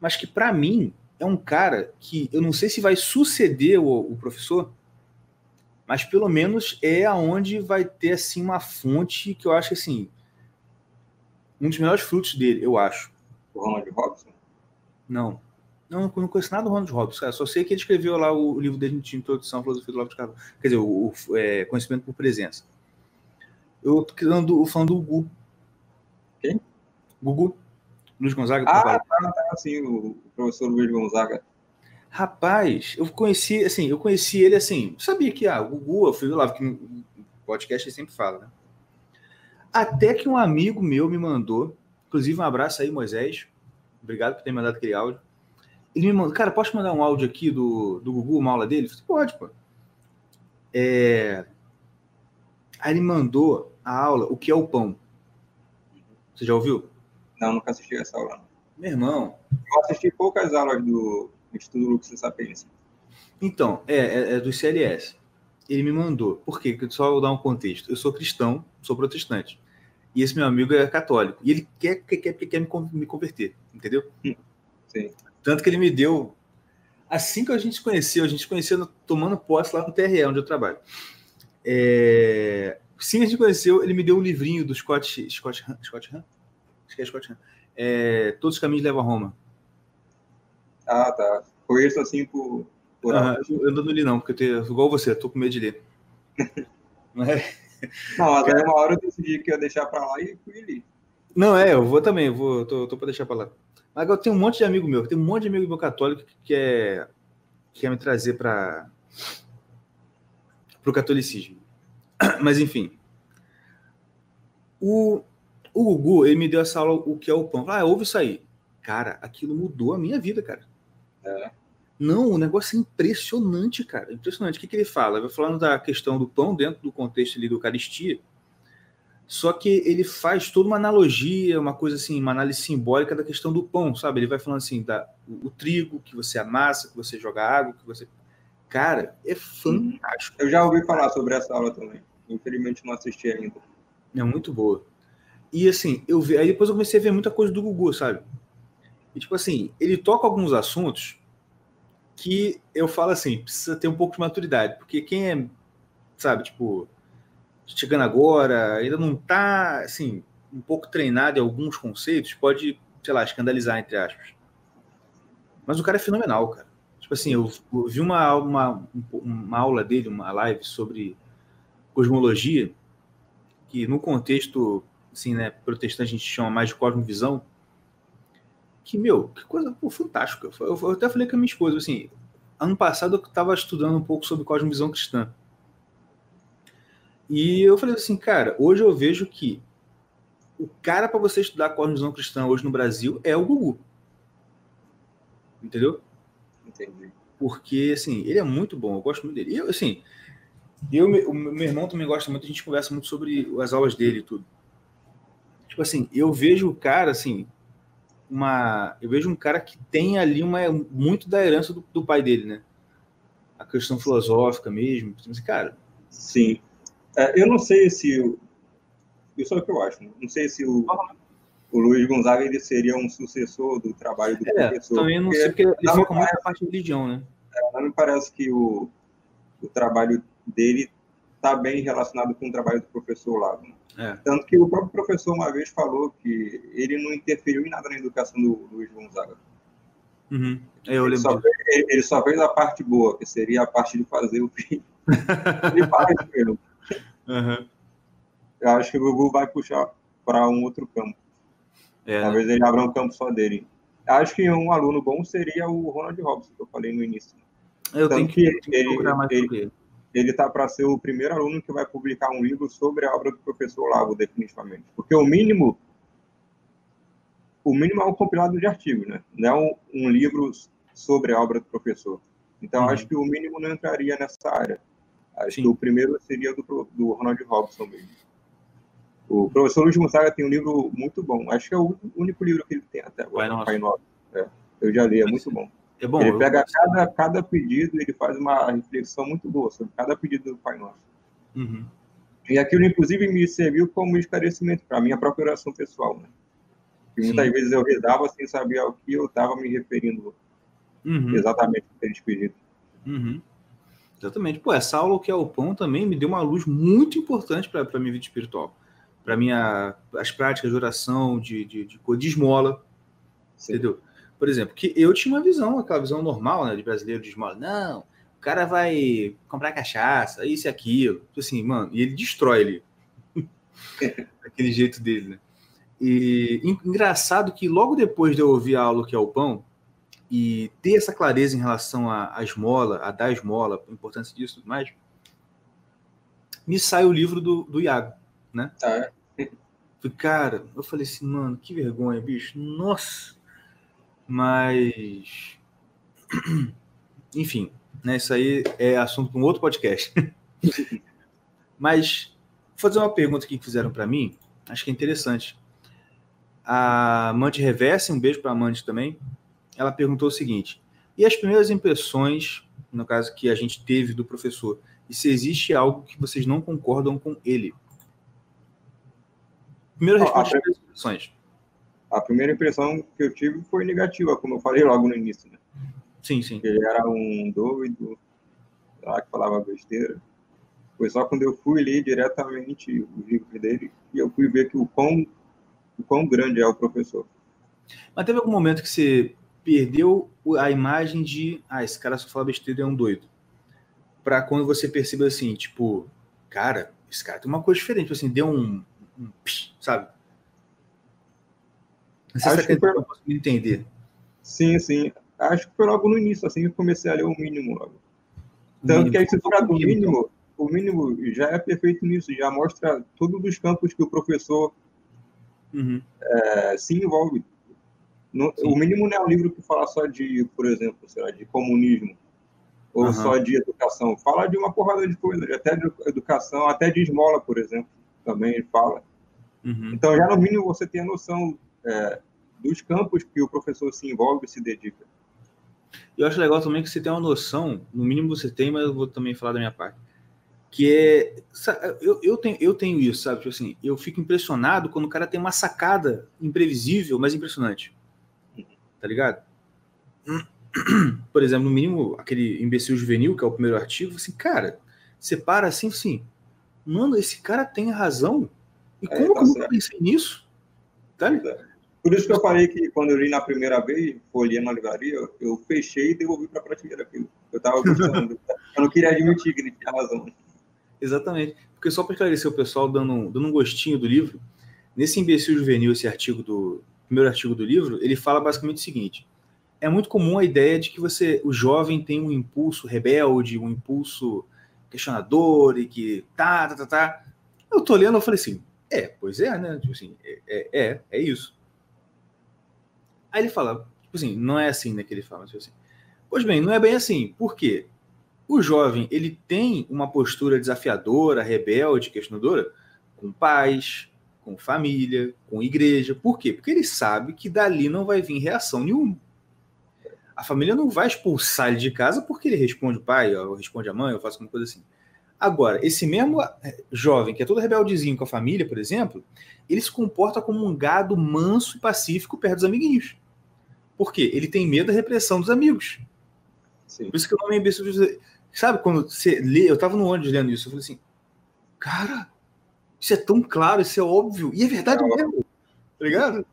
Mas que para mim é um cara que eu não sei se vai suceder o, o professor, mas pelo menos é aonde vai ter assim uma fonte que eu acho assim um dos melhores frutos dele, eu acho. O Ronald Robson? Não. Não, não conheço nada do Ronald Robson, cara. Só sei que ele escreveu lá o livro dele de introdução à filosofia do Lavo de Carvalho. Quer dizer, o, o é, conhecimento por presença. Eu tô falando, falando do Gugu. Quem? Gugu. Luiz Gonzaga. Ah, tá, tá, sim, o professor Luiz Gonzaga. Rapaz, eu conheci, assim, eu conheci ele assim, sabia que ah, o Gugu, eu fui lá, que no podcast ele sempre fala, né? Até que um amigo meu me mandou, inclusive um abraço aí, Moisés. Obrigado por ter mandado aquele áudio. Ele me mandou, cara, posso mandar um áudio aqui do, do Gugu, uma aula dele? Eu falei, pode, pô. É... Aí ele mandou a aula, o que é o pão. Você já ouviu? Não, nunca assisti essa aula. Meu irmão. Eu assisti poucas aulas do, Estudo e Sapiência. Então, é, é, é do CLS. Ele me mandou. Por quê? Só vou dar um contexto. Eu sou cristão, sou protestante. E esse meu amigo é católico. E ele quer, quer, quer, quer me converter, entendeu? Sim. Tanto que ele me deu assim que a gente se conheceu, a gente se conheceu tomando posse lá no TRE, onde eu trabalho. É... Sim, a gente conheceu, ele me deu um livrinho do Scott, Scott, Scott Acho que é Scott É, Todos os caminhos levam a Roma. Ah, tá. Conheço assim por. por ah, eu não li, não, porque eu tenho, igual você, tô com medo de ler. [laughs] Mas... Não, mas aí uma hora eu decidi que ia deixar para lá e fui ali. Não, é, eu vou também, eu vou, tô, tô para deixar para lá. Mas eu tenho um monte de amigo meu, tem um monte de amigo meu católico que quer, que quer me trazer para o catolicismo. [clears throat] Mas enfim. O, o Gugu, ele me deu essa aula, o que é o pão. Ah, ouve isso aí. Cara, aquilo mudou a minha vida, cara. É. Não, o negócio é impressionante, cara. Impressionante. O que, que ele fala? Ele vai falando da questão do pão dentro do contexto ali do Eucaristia. Só que ele faz toda uma analogia, uma coisa assim, uma análise simbólica da questão do pão, sabe? Ele vai falando assim, da, o, o trigo que você amassa, que você joga água, que você. Cara, é fantástico. Eu já ouvi falar sobre essa aula também. Infelizmente não assisti ainda. É muito boa. E assim, eu vi, aí depois eu comecei a ver muita coisa do Gugu, sabe? E tipo assim, ele toca alguns assuntos que eu falo assim, precisa ter um pouco de maturidade, porque quem é, sabe, tipo, chegando agora, ainda não tá, assim, um pouco treinado em alguns conceitos, pode, sei lá, escandalizar, entre aspas. Mas o cara é fenomenal, cara. Tipo assim, eu, eu vi uma, uma, uma aula dele, uma live sobre cosmologia, que no contexto, assim, né, protestante a gente chama mais de cosmovisão, que, meu, que coisa pô, fantástica. Eu, eu, até falei com a minha esposa, assim, ano passado eu estava estudando um pouco sobre cosmovisão cristã. E eu falei assim, cara, hoje eu vejo que o cara para você estudar cosmovisão cristã hoje no Brasil é o Gugu. Entendeu? Entendi. Porque, assim, ele é muito bom, eu gosto muito dele. E, eu, assim, eu, o meu irmão também gosta muito, a gente conversa muito sobre as aulas dele e tudo. Tipo assim, eu vejo o cara, assim, uma. Eu vejo um cara que tem ali uma, muito da herança do, do pai dele, né? A questão filosófica mesmo. Cara. Sim. É, eu não sei se. Isso é o que eu acho. Né? Não sei se o, o Luiz Gonzaga ele seria um sucessor do trabalho do é, professor. Também não sei, porque ele foca muito na parte de religião, né? É, não me parece que o, o trabalho dele está bem relacionado com o trabalho do professor lá. Né? É. Tanto que o próprio professor uma vez falou que ele não interferiu em nada na educação do Luiz Gonzaga. Uhum. Ele, só fez, ele, só fez, a parte boa, que seria a parte de fazer o filho. [laughs] ele faz mesmo. Uhum. Eu acho que o Gugu vai puxar para um outro campo. É, né? Talvez né? ele abra um campo só dele. Acho que um aluno bom seria o Ronald Robson, que eu falei no início. Eu Tanto tenho que, que ele, procurar mais ele, ele ele está para ser o primeiro aluno que vai publicar um livro sobre a obra do professor Lavo, definitivamente. Porque o mínimo o mínimo é um compilado de artigos, né? Não é um, livro sobre a obra do professor. Então, uhum. acho que o mínimo não entraria nessa área. Acho Sim. que o primeiro seria do, do Ronald Robson mesmo. O professor Luiz Gonzaga tem um livro muito bom. Acho que é o único livro que ele tem até agora. Pai Nosso. Pai Nosso. É, eu já li, é muito bom. É bom, ele pega cada, cada pedido, ele faz uma reflexão muito boa sobre cada pedido do Pai Nosso. Uhum. E aquilo, inclusive, me serviu como esclarecimento para a minha própria oração pessoal. Né? Muitas vezes eu rezava sem saber ao que eu estava me referindo uhum. exatamente aqueles pedidos. Uhum. Exatamente. Pô, essa aula que é o pão também me deu uma luz muito importante para a minha vida espiritual. Para minha as práticas de oração, de, de, de, de esmola. Sim. Entendeu? Por exemplo, que eu tinha uma visão, aquela visão normal, né, de brasileiro de esmola. Não, o cara vai comprar cachaça, isso e aquilo. Tipo assim, mano, e ele destrói ele. [laughs] Aquele jeito dele, né? E engraçado que logo depois de eu ouvir a aula que é o pão, e ter essa clareza em relação à, esmola, a dar esmola, a importância disso e tudo mais, me sai o livro do, do Iago, né? É? Cara, eu falei assim, mano, que vergonha, bicho. Nossa, mas, [clears throat] enfim, né, isso aí é assunto para um outro podcast. [laughs] Mas vou fazer uma pergunta aqui que fizeram para mim, acho que é interessante. A Amante Reverse, um beijo para a Amante também. Ela perguntou o seguinte: e as primeiras impressões, no caso que a gente teve do professor, e se existe algo que vocês não concordam com ele? Primeiro resposta as impressões a primeira impressão que eu tive foi negativa, como eu falei logo no início. Né? Sim, sim. Ele era um doido, lá que falava besteira. Foi só quando eu fui ler diretamente o livro dele e eu fui ver que o quão, o quão grande é o professor. Mas teve algum momento que você perdeu a imagem de, ah, esse cara só fala besteira, é um doido. Para quando você percebe assim, tipo, cara, esse cara tem uma coisa diferente, tipo assim, deu um, um sabe? Não sei Acho se tá foi... entender. Sim, sim. Acho que foi logo no início, assim, que eu comecei a ler o mínimo logo. Tanto que aí se for do mínimo, o mínimo já é perfeito nisso, já mostra todos os campos que o professor uhum. é, se envolve. No, o mínimo não é um livro que fala só de, por exemplo, lá, de comunismo ou uhum. só de educação. Fala de uma porrada de coisas, até de educação, até de esmola, por exemplo, também fala. Uhum. Então, já no mínimo, você tem a noção é, dos campos que o professor se envolve e se dedica. Eu acho legal também que você tem uma noção, no mínimo você tem, mas eu vou também falar da minha parte que é. Eu, eu, tenho, eu tenho isso, sabe? Tipo assim, eu fico impressionado quando o cara tem uma sacada imprevisível, mas impressionante. Tá ligado? [clears throat] Por exemplo, no mínimo, aquele imbecil juvenil, que é o primeiro artigo, assim, cara, você para assim, assim, mano, esse cara tem razão. E como é, tá que eu nunca pensei nisso? Tá ligado? Por isso que eu falei que quando eu li na primeira vez, folhando na livraria, eu fechei e devolvi para a prateleira aquilo. Eu tava gostando. eu não queria admitir que ele tinha razão. Exatamente. Porque só para esclarecer o pessoal, dando, dando um gostinho do livro, nesse imbecil juvenil, esse artigo do primeiro artigo do livro, ele fala basicamente o seguinte: é muito comum a ideia de que você, o jovem, tem um impulso rebelde, um impulso questionador e que tá, tá, tá, tá. Eu tô lendo, eu falei assim, é, pois é, né? Tipo assim, é, é, é, é isso. Aí ele fala, tipo assim, não é assim, né, que ele fala, tipo assim. Pois bem, não é bem assim. Por quê? O jovem, ele tem uma postura desafiadora, rebelde, questionadora, com pais, com família, com igreja. Por quê? Porque ele sabe que dali não vai vir reação nenhuma. A família não vai expulsar ele de casa porque ele responde o pai, ou responde a mãe, ou faz alguma coisa assim. Agora, esse mesmo eh, jovem, que é todo rebeldezinho com a família, por exemplo, ele se comporta como um gado manso e pacífico perto dos amiguinhos. Por quê? Ele tem medo da repressão dos amigos. Sim. Por isso que o nome é imbecil Sabe quando você lê, eu tava no ônibus lendo isso, eu falei assim, cara, isso é tão claro, isso é óbvio, e é verdade é mesmo, tá ligado?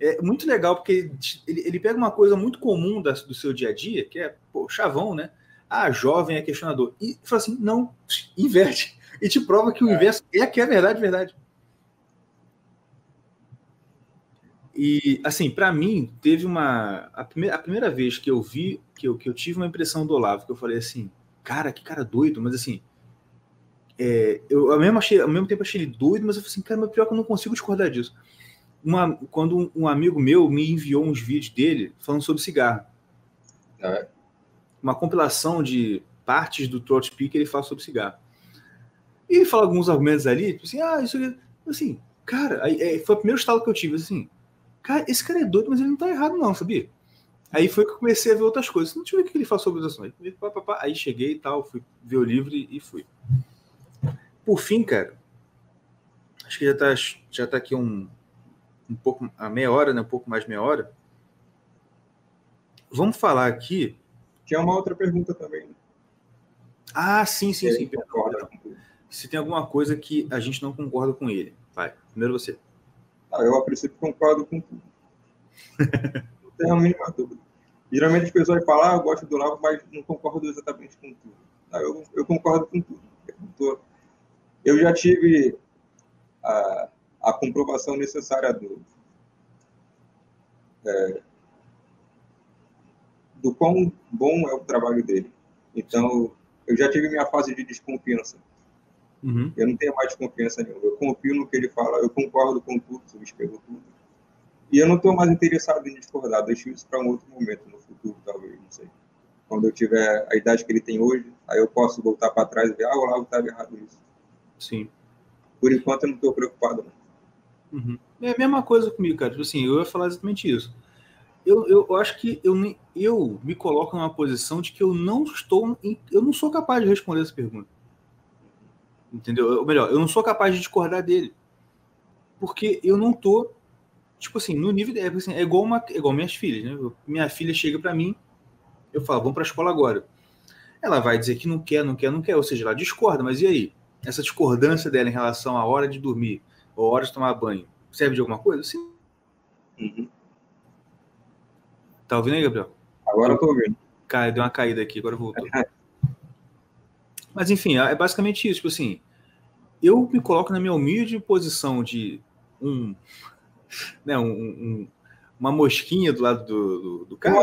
É muito legal, porque ele, ele pega uma coisa muito comum da, do seu dia a dia, que é, pô, chavão, né? Ah, jovem é questionador. E fala assim, não, inverte. E te prova que o é. inverso é que é verdade, verdade. E, assim, para mim, teve uma. A primeira, a primeira vez que eu vi, que eu, que eu tive uma impressão do Olavo, que eu falei assim, cara, que cara doido, mas assim. É, eu ao mesmo, achei, ao mesmo tempo achei ele doido, mas eu falei assim, cara, mas pior que eu não consigo discordar disso. Uma, quando um, um amigo meu me enviou uns vídeos dele falando sobre cigarro. É. Uma compilação de partes do Throat Speaker, ele fala sobre cigarro. E ele fala alguns argumentos ali, tipo assim, ah, isso aqui. Assim, cara, aí, é, foi o primeiro estalo que eu tive, assim, cara, esse cara é doido, mas ele não tá errado, não, sabia? Aí foi que eu comecei a ver outras coisas. Não tinha o que ele fala sobre as Aí, aí cheguei e tal, fui ver o livro e fui. Por fim, cara, acho que já tá, já tá aqui um, um pouco, a meia hora, né? Um pouco mais meia hora. Vamos falar aqui. Tinha uma outra pergunta também. Né? Ah, sim, sim, sim. Se tem alguma coisa que a gente não concorda com ele. Vai, primeiro você. Ah, eu, a princípio, concordo com tudo. [laughs] tenho a mínima dúvida. Geralmente as pessoas falam, ah, eu gosto do Olavo, mas não concordo exatamente com tudo. Ah, eu, eu concordo com tudo. Eu já tive a, a comprovação necessária do, é, do quão bom é o trabalho dele. Então, eu já tive minha fase de desconfiança. Uhum. Eu não tenho mais desconfiança nenhuma. Eu confio no que ele fala, eu concordo com tudo, subscrevo tudo. E eu não estou mais interessado em discordar, deixo isso para um outro momento no futuro, talvez, não sei. Quando eu tiver a idade que ele tem hoje, aí eu posso voltar para trás e ver, ah, o Olavo estava errado nisso. Sim. Por enquanto eu não estou preocupado. Não. Uhum. É a mesma coisa comigo, cara. Tipo assim, eu ia falar exatamente isso. Eu, eu, acho que eu, eu me coloco numa posição de que eu não estou, eu não sou capaz de responder essa pergunta. Entendeu? Ou melhor, eu não sou capaz de discordar dele. Porque eu não tô Tipo assim, no nível. É, assim, é igual, uma, é igual minhas filhas, né? Minha filha chega para mim Eu falo, vamos para a escola agora. Ela vai dizer que não quer, não quer, não quer, ou seja, ela discorda, mas e aí? Essa discordância dela em relação à hora de dormir ou hora de tomar banho, serve de alguma coisa? Sim. Uhum. Tá ouvindo aí, Gabriel? Agora eu tô ouvindo. Cara, deu uma caída aqui, agora voltou. [laughs] Mas enfim, é basicamente isso. Tipo assim, eu me coloco na minha humilde posição de um, né, um, um uma mosquinha do lado do, do, do cara.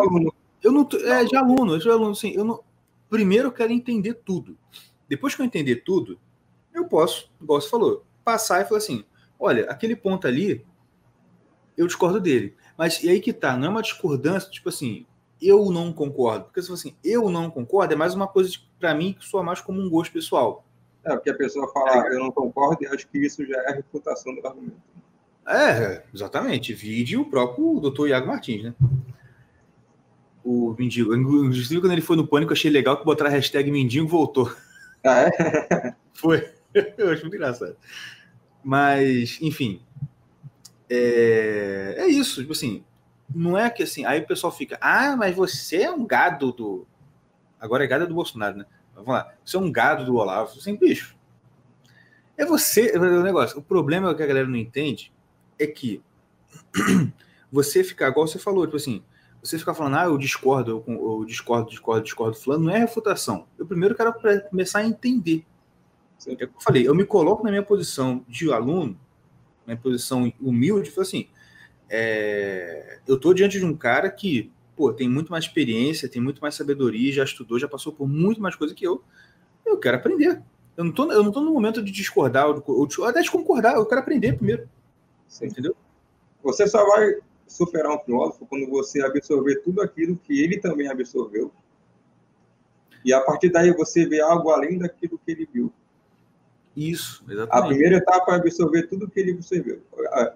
Eu não é de aluno, de aluno, assim, eu não. Primeiro eu quero entender tudo. Depois que eu entender tudo, eu posso, igual você falou, passar e falar assim: olha, aquele ponto ali, eu discordo dele. Mas e aí que tá, não é uma discordância, tipo assim, eu não concordo. Porque se assim, eu não concordo, é mais uma coisa para mim que soa mais como um gosto pessoal. É, porque a pessoa fala, eu não concordo, e acho que isso já é a refutação do argumento. É, exatamente. Vide o próprio doutor Iago Martins, né? O mendigo. Inclusive, quando ele foi no pânico, achei legal que botaram a hashtag mendigo voltou. Ah, é? [laughs] Foi. [laughs] Eu acho muito engraçado. Mas, enfim. É, é isso. Tipo assim, não é que assim. Aí o pessoal fica, ah, mas você é um gado do. Agora é gado do Bolsonaro, né? Vamos lá. Você é um gado do Olavo. Assim, bicho. É você. É o negócio. O problema é que a galera não entende é que [clears throat] você ficar, igual você falou, tipo assim, você ficar falando, ah, eu discordo, eu, eu discordo, discordo, discordo, fulano, não é refutação. Eu primeiro quero começar a entender. É eu falei, eu me coloco na minha posição de aluno, minha posição humilde, foi assim, é, eu estou diante de um cara que, pô, tem muito mais experiência, tem muito mais sabedoria, já estudou, já passou por muito mais coisa que eu. Eu quero aprender. Eu não tô, eu não tô no momento de discordar, ou, ou até de concordar, eu quero aprender primeiro. Sim. Entendeu? Você só vai superar um filósofo quando você absorver tudo aquilo que ele também absorveu. E a partir daí você vê algo além daquilo que ele viu. Isso, exatamente. A primeira etapa é absorver tudo que ele absorveu,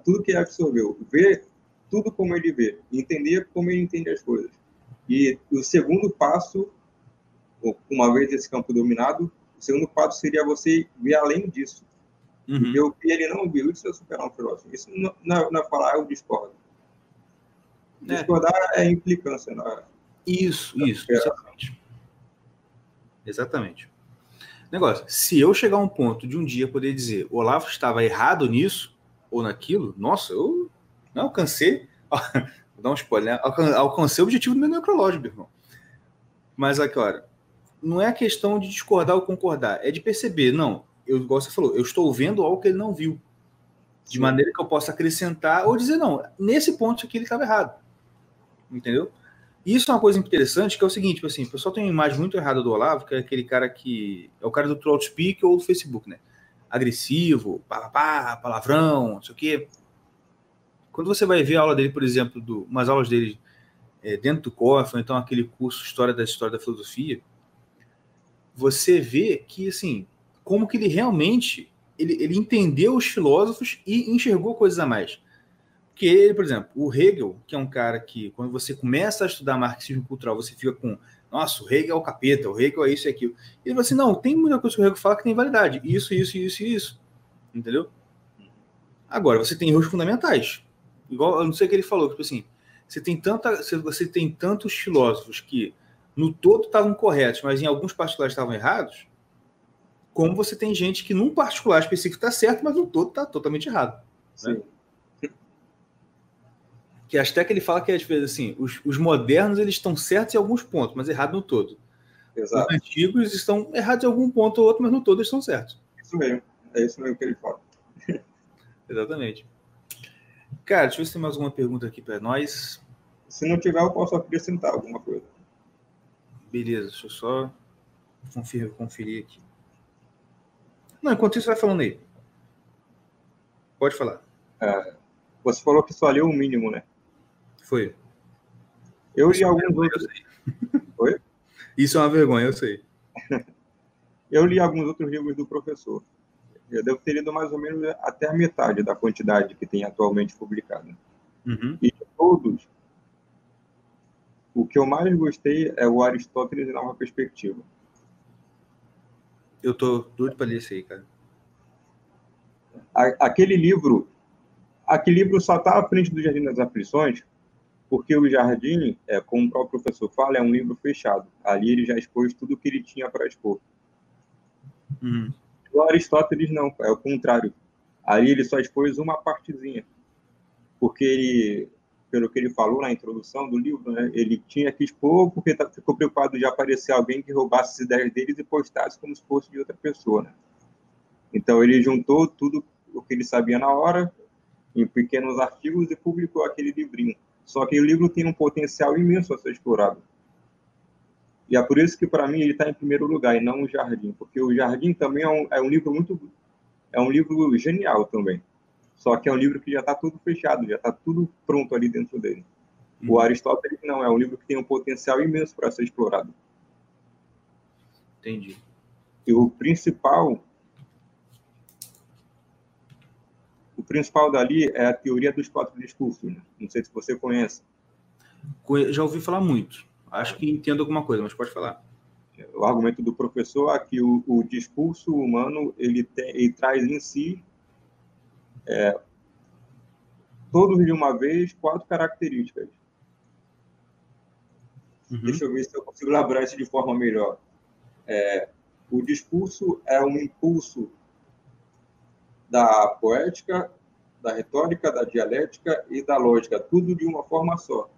tudo que ele absorveu, ver tudo como ele vê, entender como ele entende as coisas. E o segundo passo, uma vez esse campo dominado, o segundo passo seria você ver além disso. Uhum. Ver o que ele não viu, isso é superar um filósofo. Isso não, não, não é falar, eu discordo. É. Discordar é implicância. Na, isso, na isso, exatamente. Exatamente. Negócio, se eu chegar a um ponto de um dia poder dizer o Olavo estava errado nisso ou naquilo, nossa, eu não alcancei. [laughs] Vou dar um spoiler, né? Alcancei o objetivo do meu necrológico, meu irmão. Mas aqui, olha, não é a questão de discordar ou concordar, é de perceber, não, eu, igual você falou, eu estou vendo algo que ele não viu. De Sim. maneira que eu possa acrescentar ou dizer, não, nesse ponto aqui ele estava errado. Entendeu? Isso é uma coisa interessante, que é o seguinte, tipo assim, o pessoal tem uma imagem muito errada do Olavo, que é aquele cara que. É o cara do Trollspeak ou do Facebook, né? Agressivo, pá, pá, palavrão, não sei o quê. Quando você vai ver a aula dele, por exemplo, do, umas aulas dele é, dentro do COF, ou então aquele curso História da História da Filosofia, você vê que, assim, como que ele realmente ele, ele entendeu os filósofos e enxergou coisas a mais. Porque ele, por exemplo, o Hegel, que é um cara que, quando você começa a estudar marxismo cultural, você fica com, nossa, o Hegel é o capeta, o Hegel é isso e aquilo. E ele fala assim, não, tem muita coisa que o Hegel fala que tem validade. Isso, isso, isso e isso. Entendeu? Agora, você tem erros fundamentais. Igual, eu não sei o que ele falou, tipo assim, você tem, tanta, você tem tantos filósofos que no todo estavam corretos, mas em alguns particulares estavam errados, como você tem gente que num particular específico está certo, mas no todo está totalmente errado. Né? Que até que ele fala que às vezes assim, os, os, modernos eles estão certos em alguns pontos, mas errados no todo. Exato. Os antigos estão errados em algum ponto ou outro, mas no todo eles estão certos. Isso mesmo. É isso mesmo que ele fala. [laughs] Exatamente. Cara, deixa eu ver se tem mais alguma pergunta aqui para nós. Se não tiver, eu posso acrescentar alguma coisa. Beleza, deixa eu só conferir, conferir aqui. Não, enquanto isso, vai falando aí. Pode falar. É, você falou que só leu o mínimo, né? Foi. Eu li alguns outros. Oi? Isso é uma vergonha, eu sei. [laughs] eu li alguns outros livros do professor. Eu devo ter lido mais ou menos até a metade da quantidade que tem atualmente publicada. Uhum. E de todos, o que eu mais gostei é o Aristóteles em Nova Perspectiva. Eu tô doido para ler isso aí, cara. Aquele livro, aquele livro só tá à frente do Jardim das Aflições, Porque o Jardim, é, como o próprio professor fala, é um livro fechado. Ali ele já expôs tudo o que ele tinha para expor. Uhum. O Aristóteles não, é o contrário. Ali ele só expôs uma partezinha. Porque ele, pelo que ele falou na introdução do livro, né, ele tinha que expor porque tá, ficou preocupado de aparecer alguém que roubasse as ideias deles e postasse como se fosse de outra pessoa. Né? Então ele juntou tudo o que ele sabia na hora em pequenos artigos e publicou aquele livrinho. Só que o livro tem um potencial imenso a ser explorado. E é por isso que, para mim, ele está em primeiro lugar e não o Jardim, porque o Jardim também é um, é um livro muito. É um livro genial também. Só que é um livro que já está tudo fechado, já está tudo pronto ali dentro dele. Uhum. O Aristóteles não, é um livro que tem um potencial imenso para ser explorado. Entendi. E o principal. O principal dali é a teoria dos quatro discursos. Né? Não sei se você conhece. Já ouvi falar muito. Acho que entendo alguma coisa, mas pode falar. O argumento do professor é que o, o discurso humano ele, tem, ele traz em si é, todos de uma vez quatro características. Uhum. Deixa eu ver se eu consigo elaborar isso de forma melhor. É, o discurso é um impulso da poética, da retórica, da dialética e da lógica, tudo de uma forma só.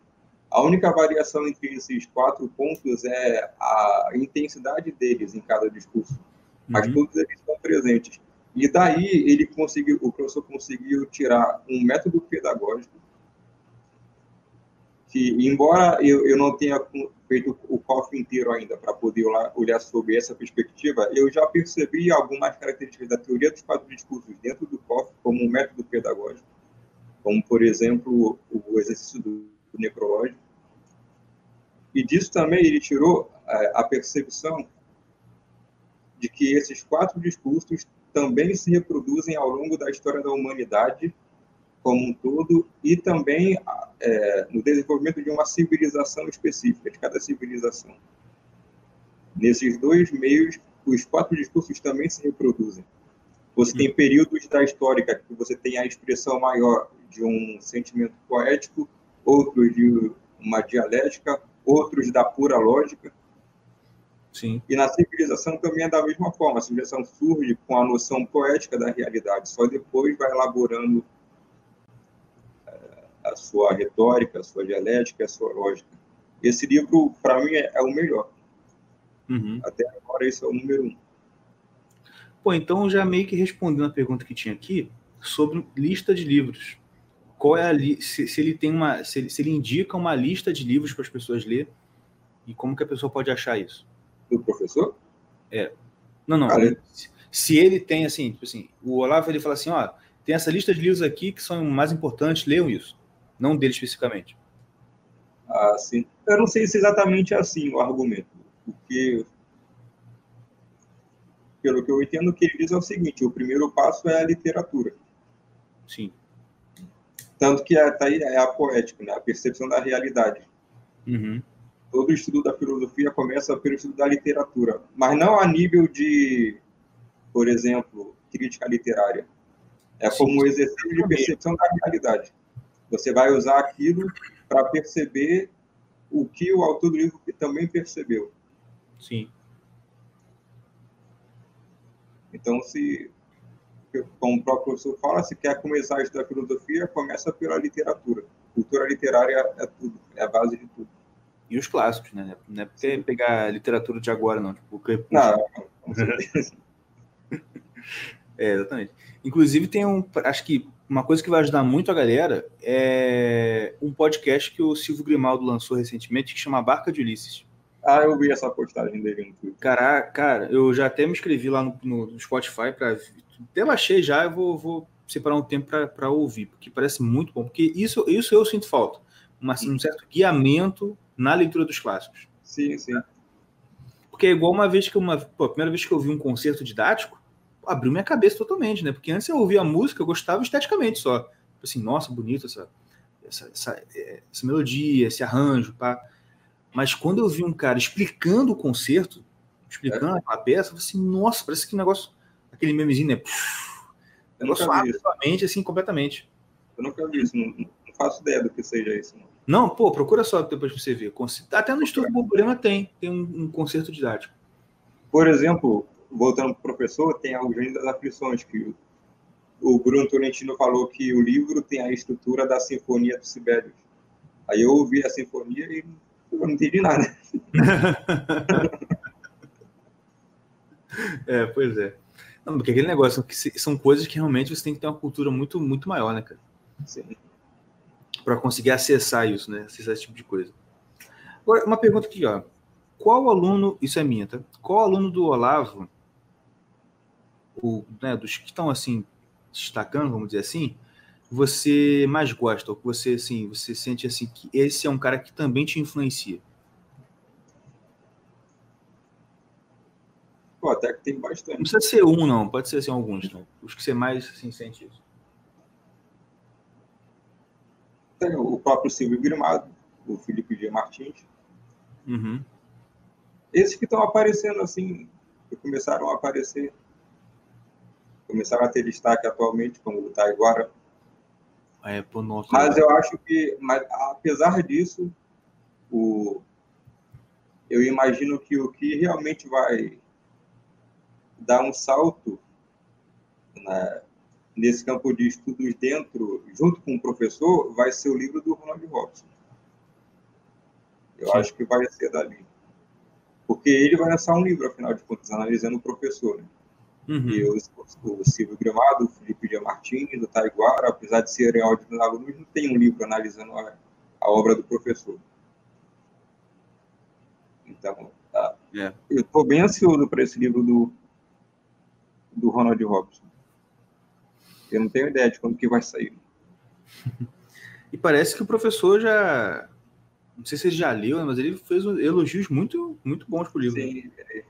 A única variação entre esses quatro pontos é a intensidade deles em cada discurso, mas uhum. todos eles estão presentes. E daí ele conseguiu, o professor conseguiu tirar um método pedagógico que, embora eu, eu não tenha feito o COF inteiro ainda para poder olhar, sobre essa perspectiva, eu já percebi algumas características da teoria dos quatro discursos dentro do COF como um método pedagógico, como, por exemplo, o exercício do necrológico. E disso também ele tirou a percepção de que esses quatro discursos também se reproduzem ao longo da história da humanidade como um todo e também é, no desenvolvimento de uma civilização específica, de cada civilização. Nesses dois meios, os quatro discursos também se reproduzem. Você tem períodos da história que você tem a expressão maior de um sentimento poético, outros de uma dialética, outros da pura lógica. Sim. E na civilização também é da mesma forma. A civilização surge com a noção poética da realidade, só depois vai elaborando a sua retórica, a sua dialética, a sua lógica. Esse livro, para mim, é, é, o melhor. Uhum. Até agora, esse é o número um. Pô, então já meio que respondendo a pergunta que tinha aqui sobre lista de livros qual é a li se, se, ele tem uma se ele, se ele indica uma lista de livros para as pessoas ler e como que a pessoa pode achar isso do professor é não não se, se ele tem assim tipo assim o Olavo ele fala assim ó tem essa lista de livros aqui que são mais importantes leiam isso não dele especificamente ah sim eu não sei se exatamente é assim o argumento porque pelo que eu entendo o que ele diz é o seguinte o primeiro passo é a literatura sim tanto que está aí é a poética, né? a percepção da realidade. Uhum. Todo estudo da filosofia começa pelo estudo da literatura, mas não a nível de, por exemplo, crítica literária. É Sim. como um exercício de percepção da realidade. Você vai usar aquilo para perceber o que o autor do livro também percebeu. Sim. Então, se como o próprio professor fala, se quer começar a estudar filosofia, começa pela literatura. Cultura literária é tudo, é a base de tudo. E os clássicos, né? Não é porque pegar a literatura de agora, não. Tipo, Não, com certeza. [laughs] é, exatamente. Inclusive, tem um. Acho que uma coisa que vai ajudar muito a galera é um podcast que o Silvio Grimaldo lançou recentemente que chama Barca de Ulisses. Ah, eu vi essa postagem dele no Twitter. Caraca, cara, eu já até me inscrevi lá no, no Spotify para até baixei já, eu vou, vou separar um tempo para ouvir, porque parece muito bom. Porque isso, isso eu sinto falta. Uma, um certo guiamento na leitura dos clássicos. Sim, sim. Porque é igual uma vez que uma. Pô, a primeira vez que eu vi um concerto didático, abriu minha cabeça totalmente, né? Porque antes eu ouvia a música, eu gostava esteticamente só. Tipo assim, nossa, bonito essa, essa, essa, essa melodia, esse arranjo, pá. Mas quando eu vi um cara explicando o concerto, explicando é. a peça, eu falei assim, nossa, parece que negócio aquele memezinho, né? o negócio abre sua mente assim completamente. Eu nunca vi isso, não, não, faço ideia do que seja isso. Não, Não, pô, procura só depois pra você ver. Até no Estudo Problema tem, tem um, um concerto didático. Por exemplo, voltando para o professor, tem a Gênio das Aflições, que o Bruno Tolentino falou que o livro tem a estrutura da Sinfonia do Sibelius. Aí eu ouvi a sinfonia e eu não entendi nada. [laughs] é, pois é. Não, porque aquele negócio são coisas que realmente você tem que ter uma cultura muito, muito maior, né, cara? Sim. Para conseguir acessar isso, né? Acessar esse tipo de coisa. Agora, uma pergunta aqui, ó. Qual aluno, isso é minha, tá? Qual aluno do Olavo, o, né, dos que estão assim, destacando, vamos dizer assim, você mais gosta, ou que você, assim, você sente assim que esse é um cara que também te influencia? Pô, até que tem bastante. Não precisa ser um, não. Pode ser assim, alguns, né? Os que você mais assim, sente isso. Tem o próprio Silvio Grimado, o Felipe G. Martins. Uhum. Esses que estão aparecendo assim, que começaram a aparecer, começaram a ter destaque atualmente, como o Taiguara. É, pô, nossa, mas eu acho que, mas, apesar disso, o, eu imagino que o que realmente vai dar um salto né, nesse campo de estudos dentro, junto com o professor, vai ser o livro do Ronald Robson. Eu Sim. acho que vai ser dali. Porque ele vai lançar um livro, afinal de contas, analisando o professor. Né? Uhum. E o, o Silvio Gramado, o Felipe de Martins, o Taiguara, apesar de serem ótimos alunos, não tem um livro analisando a, a obra do professor. Então, tá. é. eu estou bem ansioso para esse livro do, do Ronald Robson. Eu não tenho ideia de quando que vai sair. [laughs] e parece que o professor já. Não sei se ele já leu, mas ele fez elogios muito, muito bons pro livro. Sim, ele...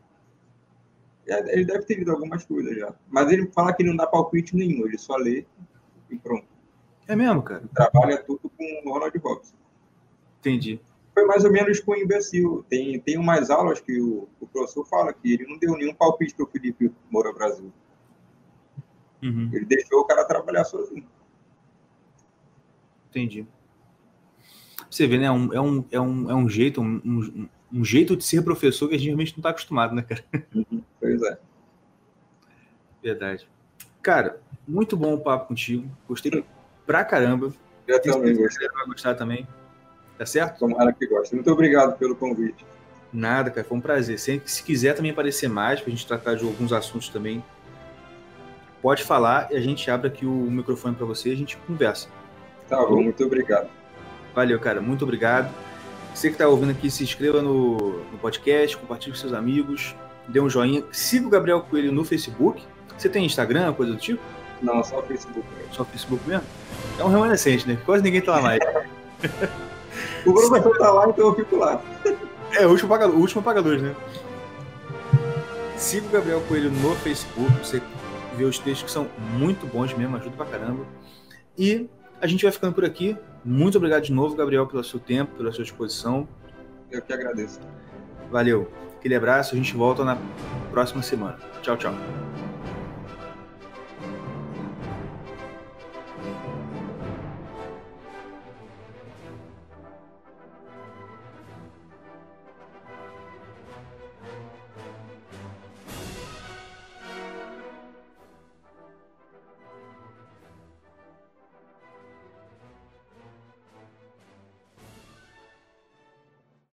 ele deve ter lido algumas coisas já. Mas ele fala que não dá palpite nenhum, ele só lê e pronto. É mesmo, cara? Ele trabalha tudo com o Ronald Robson. Entendi. Foi mais ou menos com o imbecil. Tem, tem umas aulas que o, o professor fala que ele não deu nenhum palpite para o Felipe Moura Brasil. Uhum. Ele deixou o cara trabalhar sozinho. Entendi. Você vê, né? É um, é um, é um, é um jeito, um, um, um jeito de ser professor que a gente realmente não está acostumado, né, cara? [laughs] Pois é. Verdade. Cara, muito bom o papo contigo. Gostei pra caramba. Eu também gostei. Vai gostar também. Tá certo? Tomara que goste. Muito obrigado pelo convite. Nada, cara. Foi um prazer. Se, se quiser também aparecer mais, para a gente tratar de alguns assuntos também, pode falar e a gente abre aqui o microfone para você e a gente conversa. Tá bom, muito obrigado. Valeu, cara. Muito obrigado. Você que está ouvindo aqui, se inscreva no, no podcast, compartilhe com seus amigos, dê um joinha. Siga o Gabriel Coelho no Facebook. Você tem Instagram, coisa do tipo? Não, só o Facebook. Só o Facebook mesmo? É um remanescente, né? Quase ninguém tá lá mais. [laughs] O professor tá lá, então eu fico lá. É, o último pagador, o último pagador né? Siga o Gabriel Coelho no Facebook, você vê os textos que são muito bons mesmo, ajuda pra caramba. E a gente vai ficando por aqui. Muito obrigado de novo, Gabriel, pelo seu tempo, pela sua disposição. Eu que agradeço. Valeu. Aquele abraço, a gente volta na próxima semana. Tchau, tchau.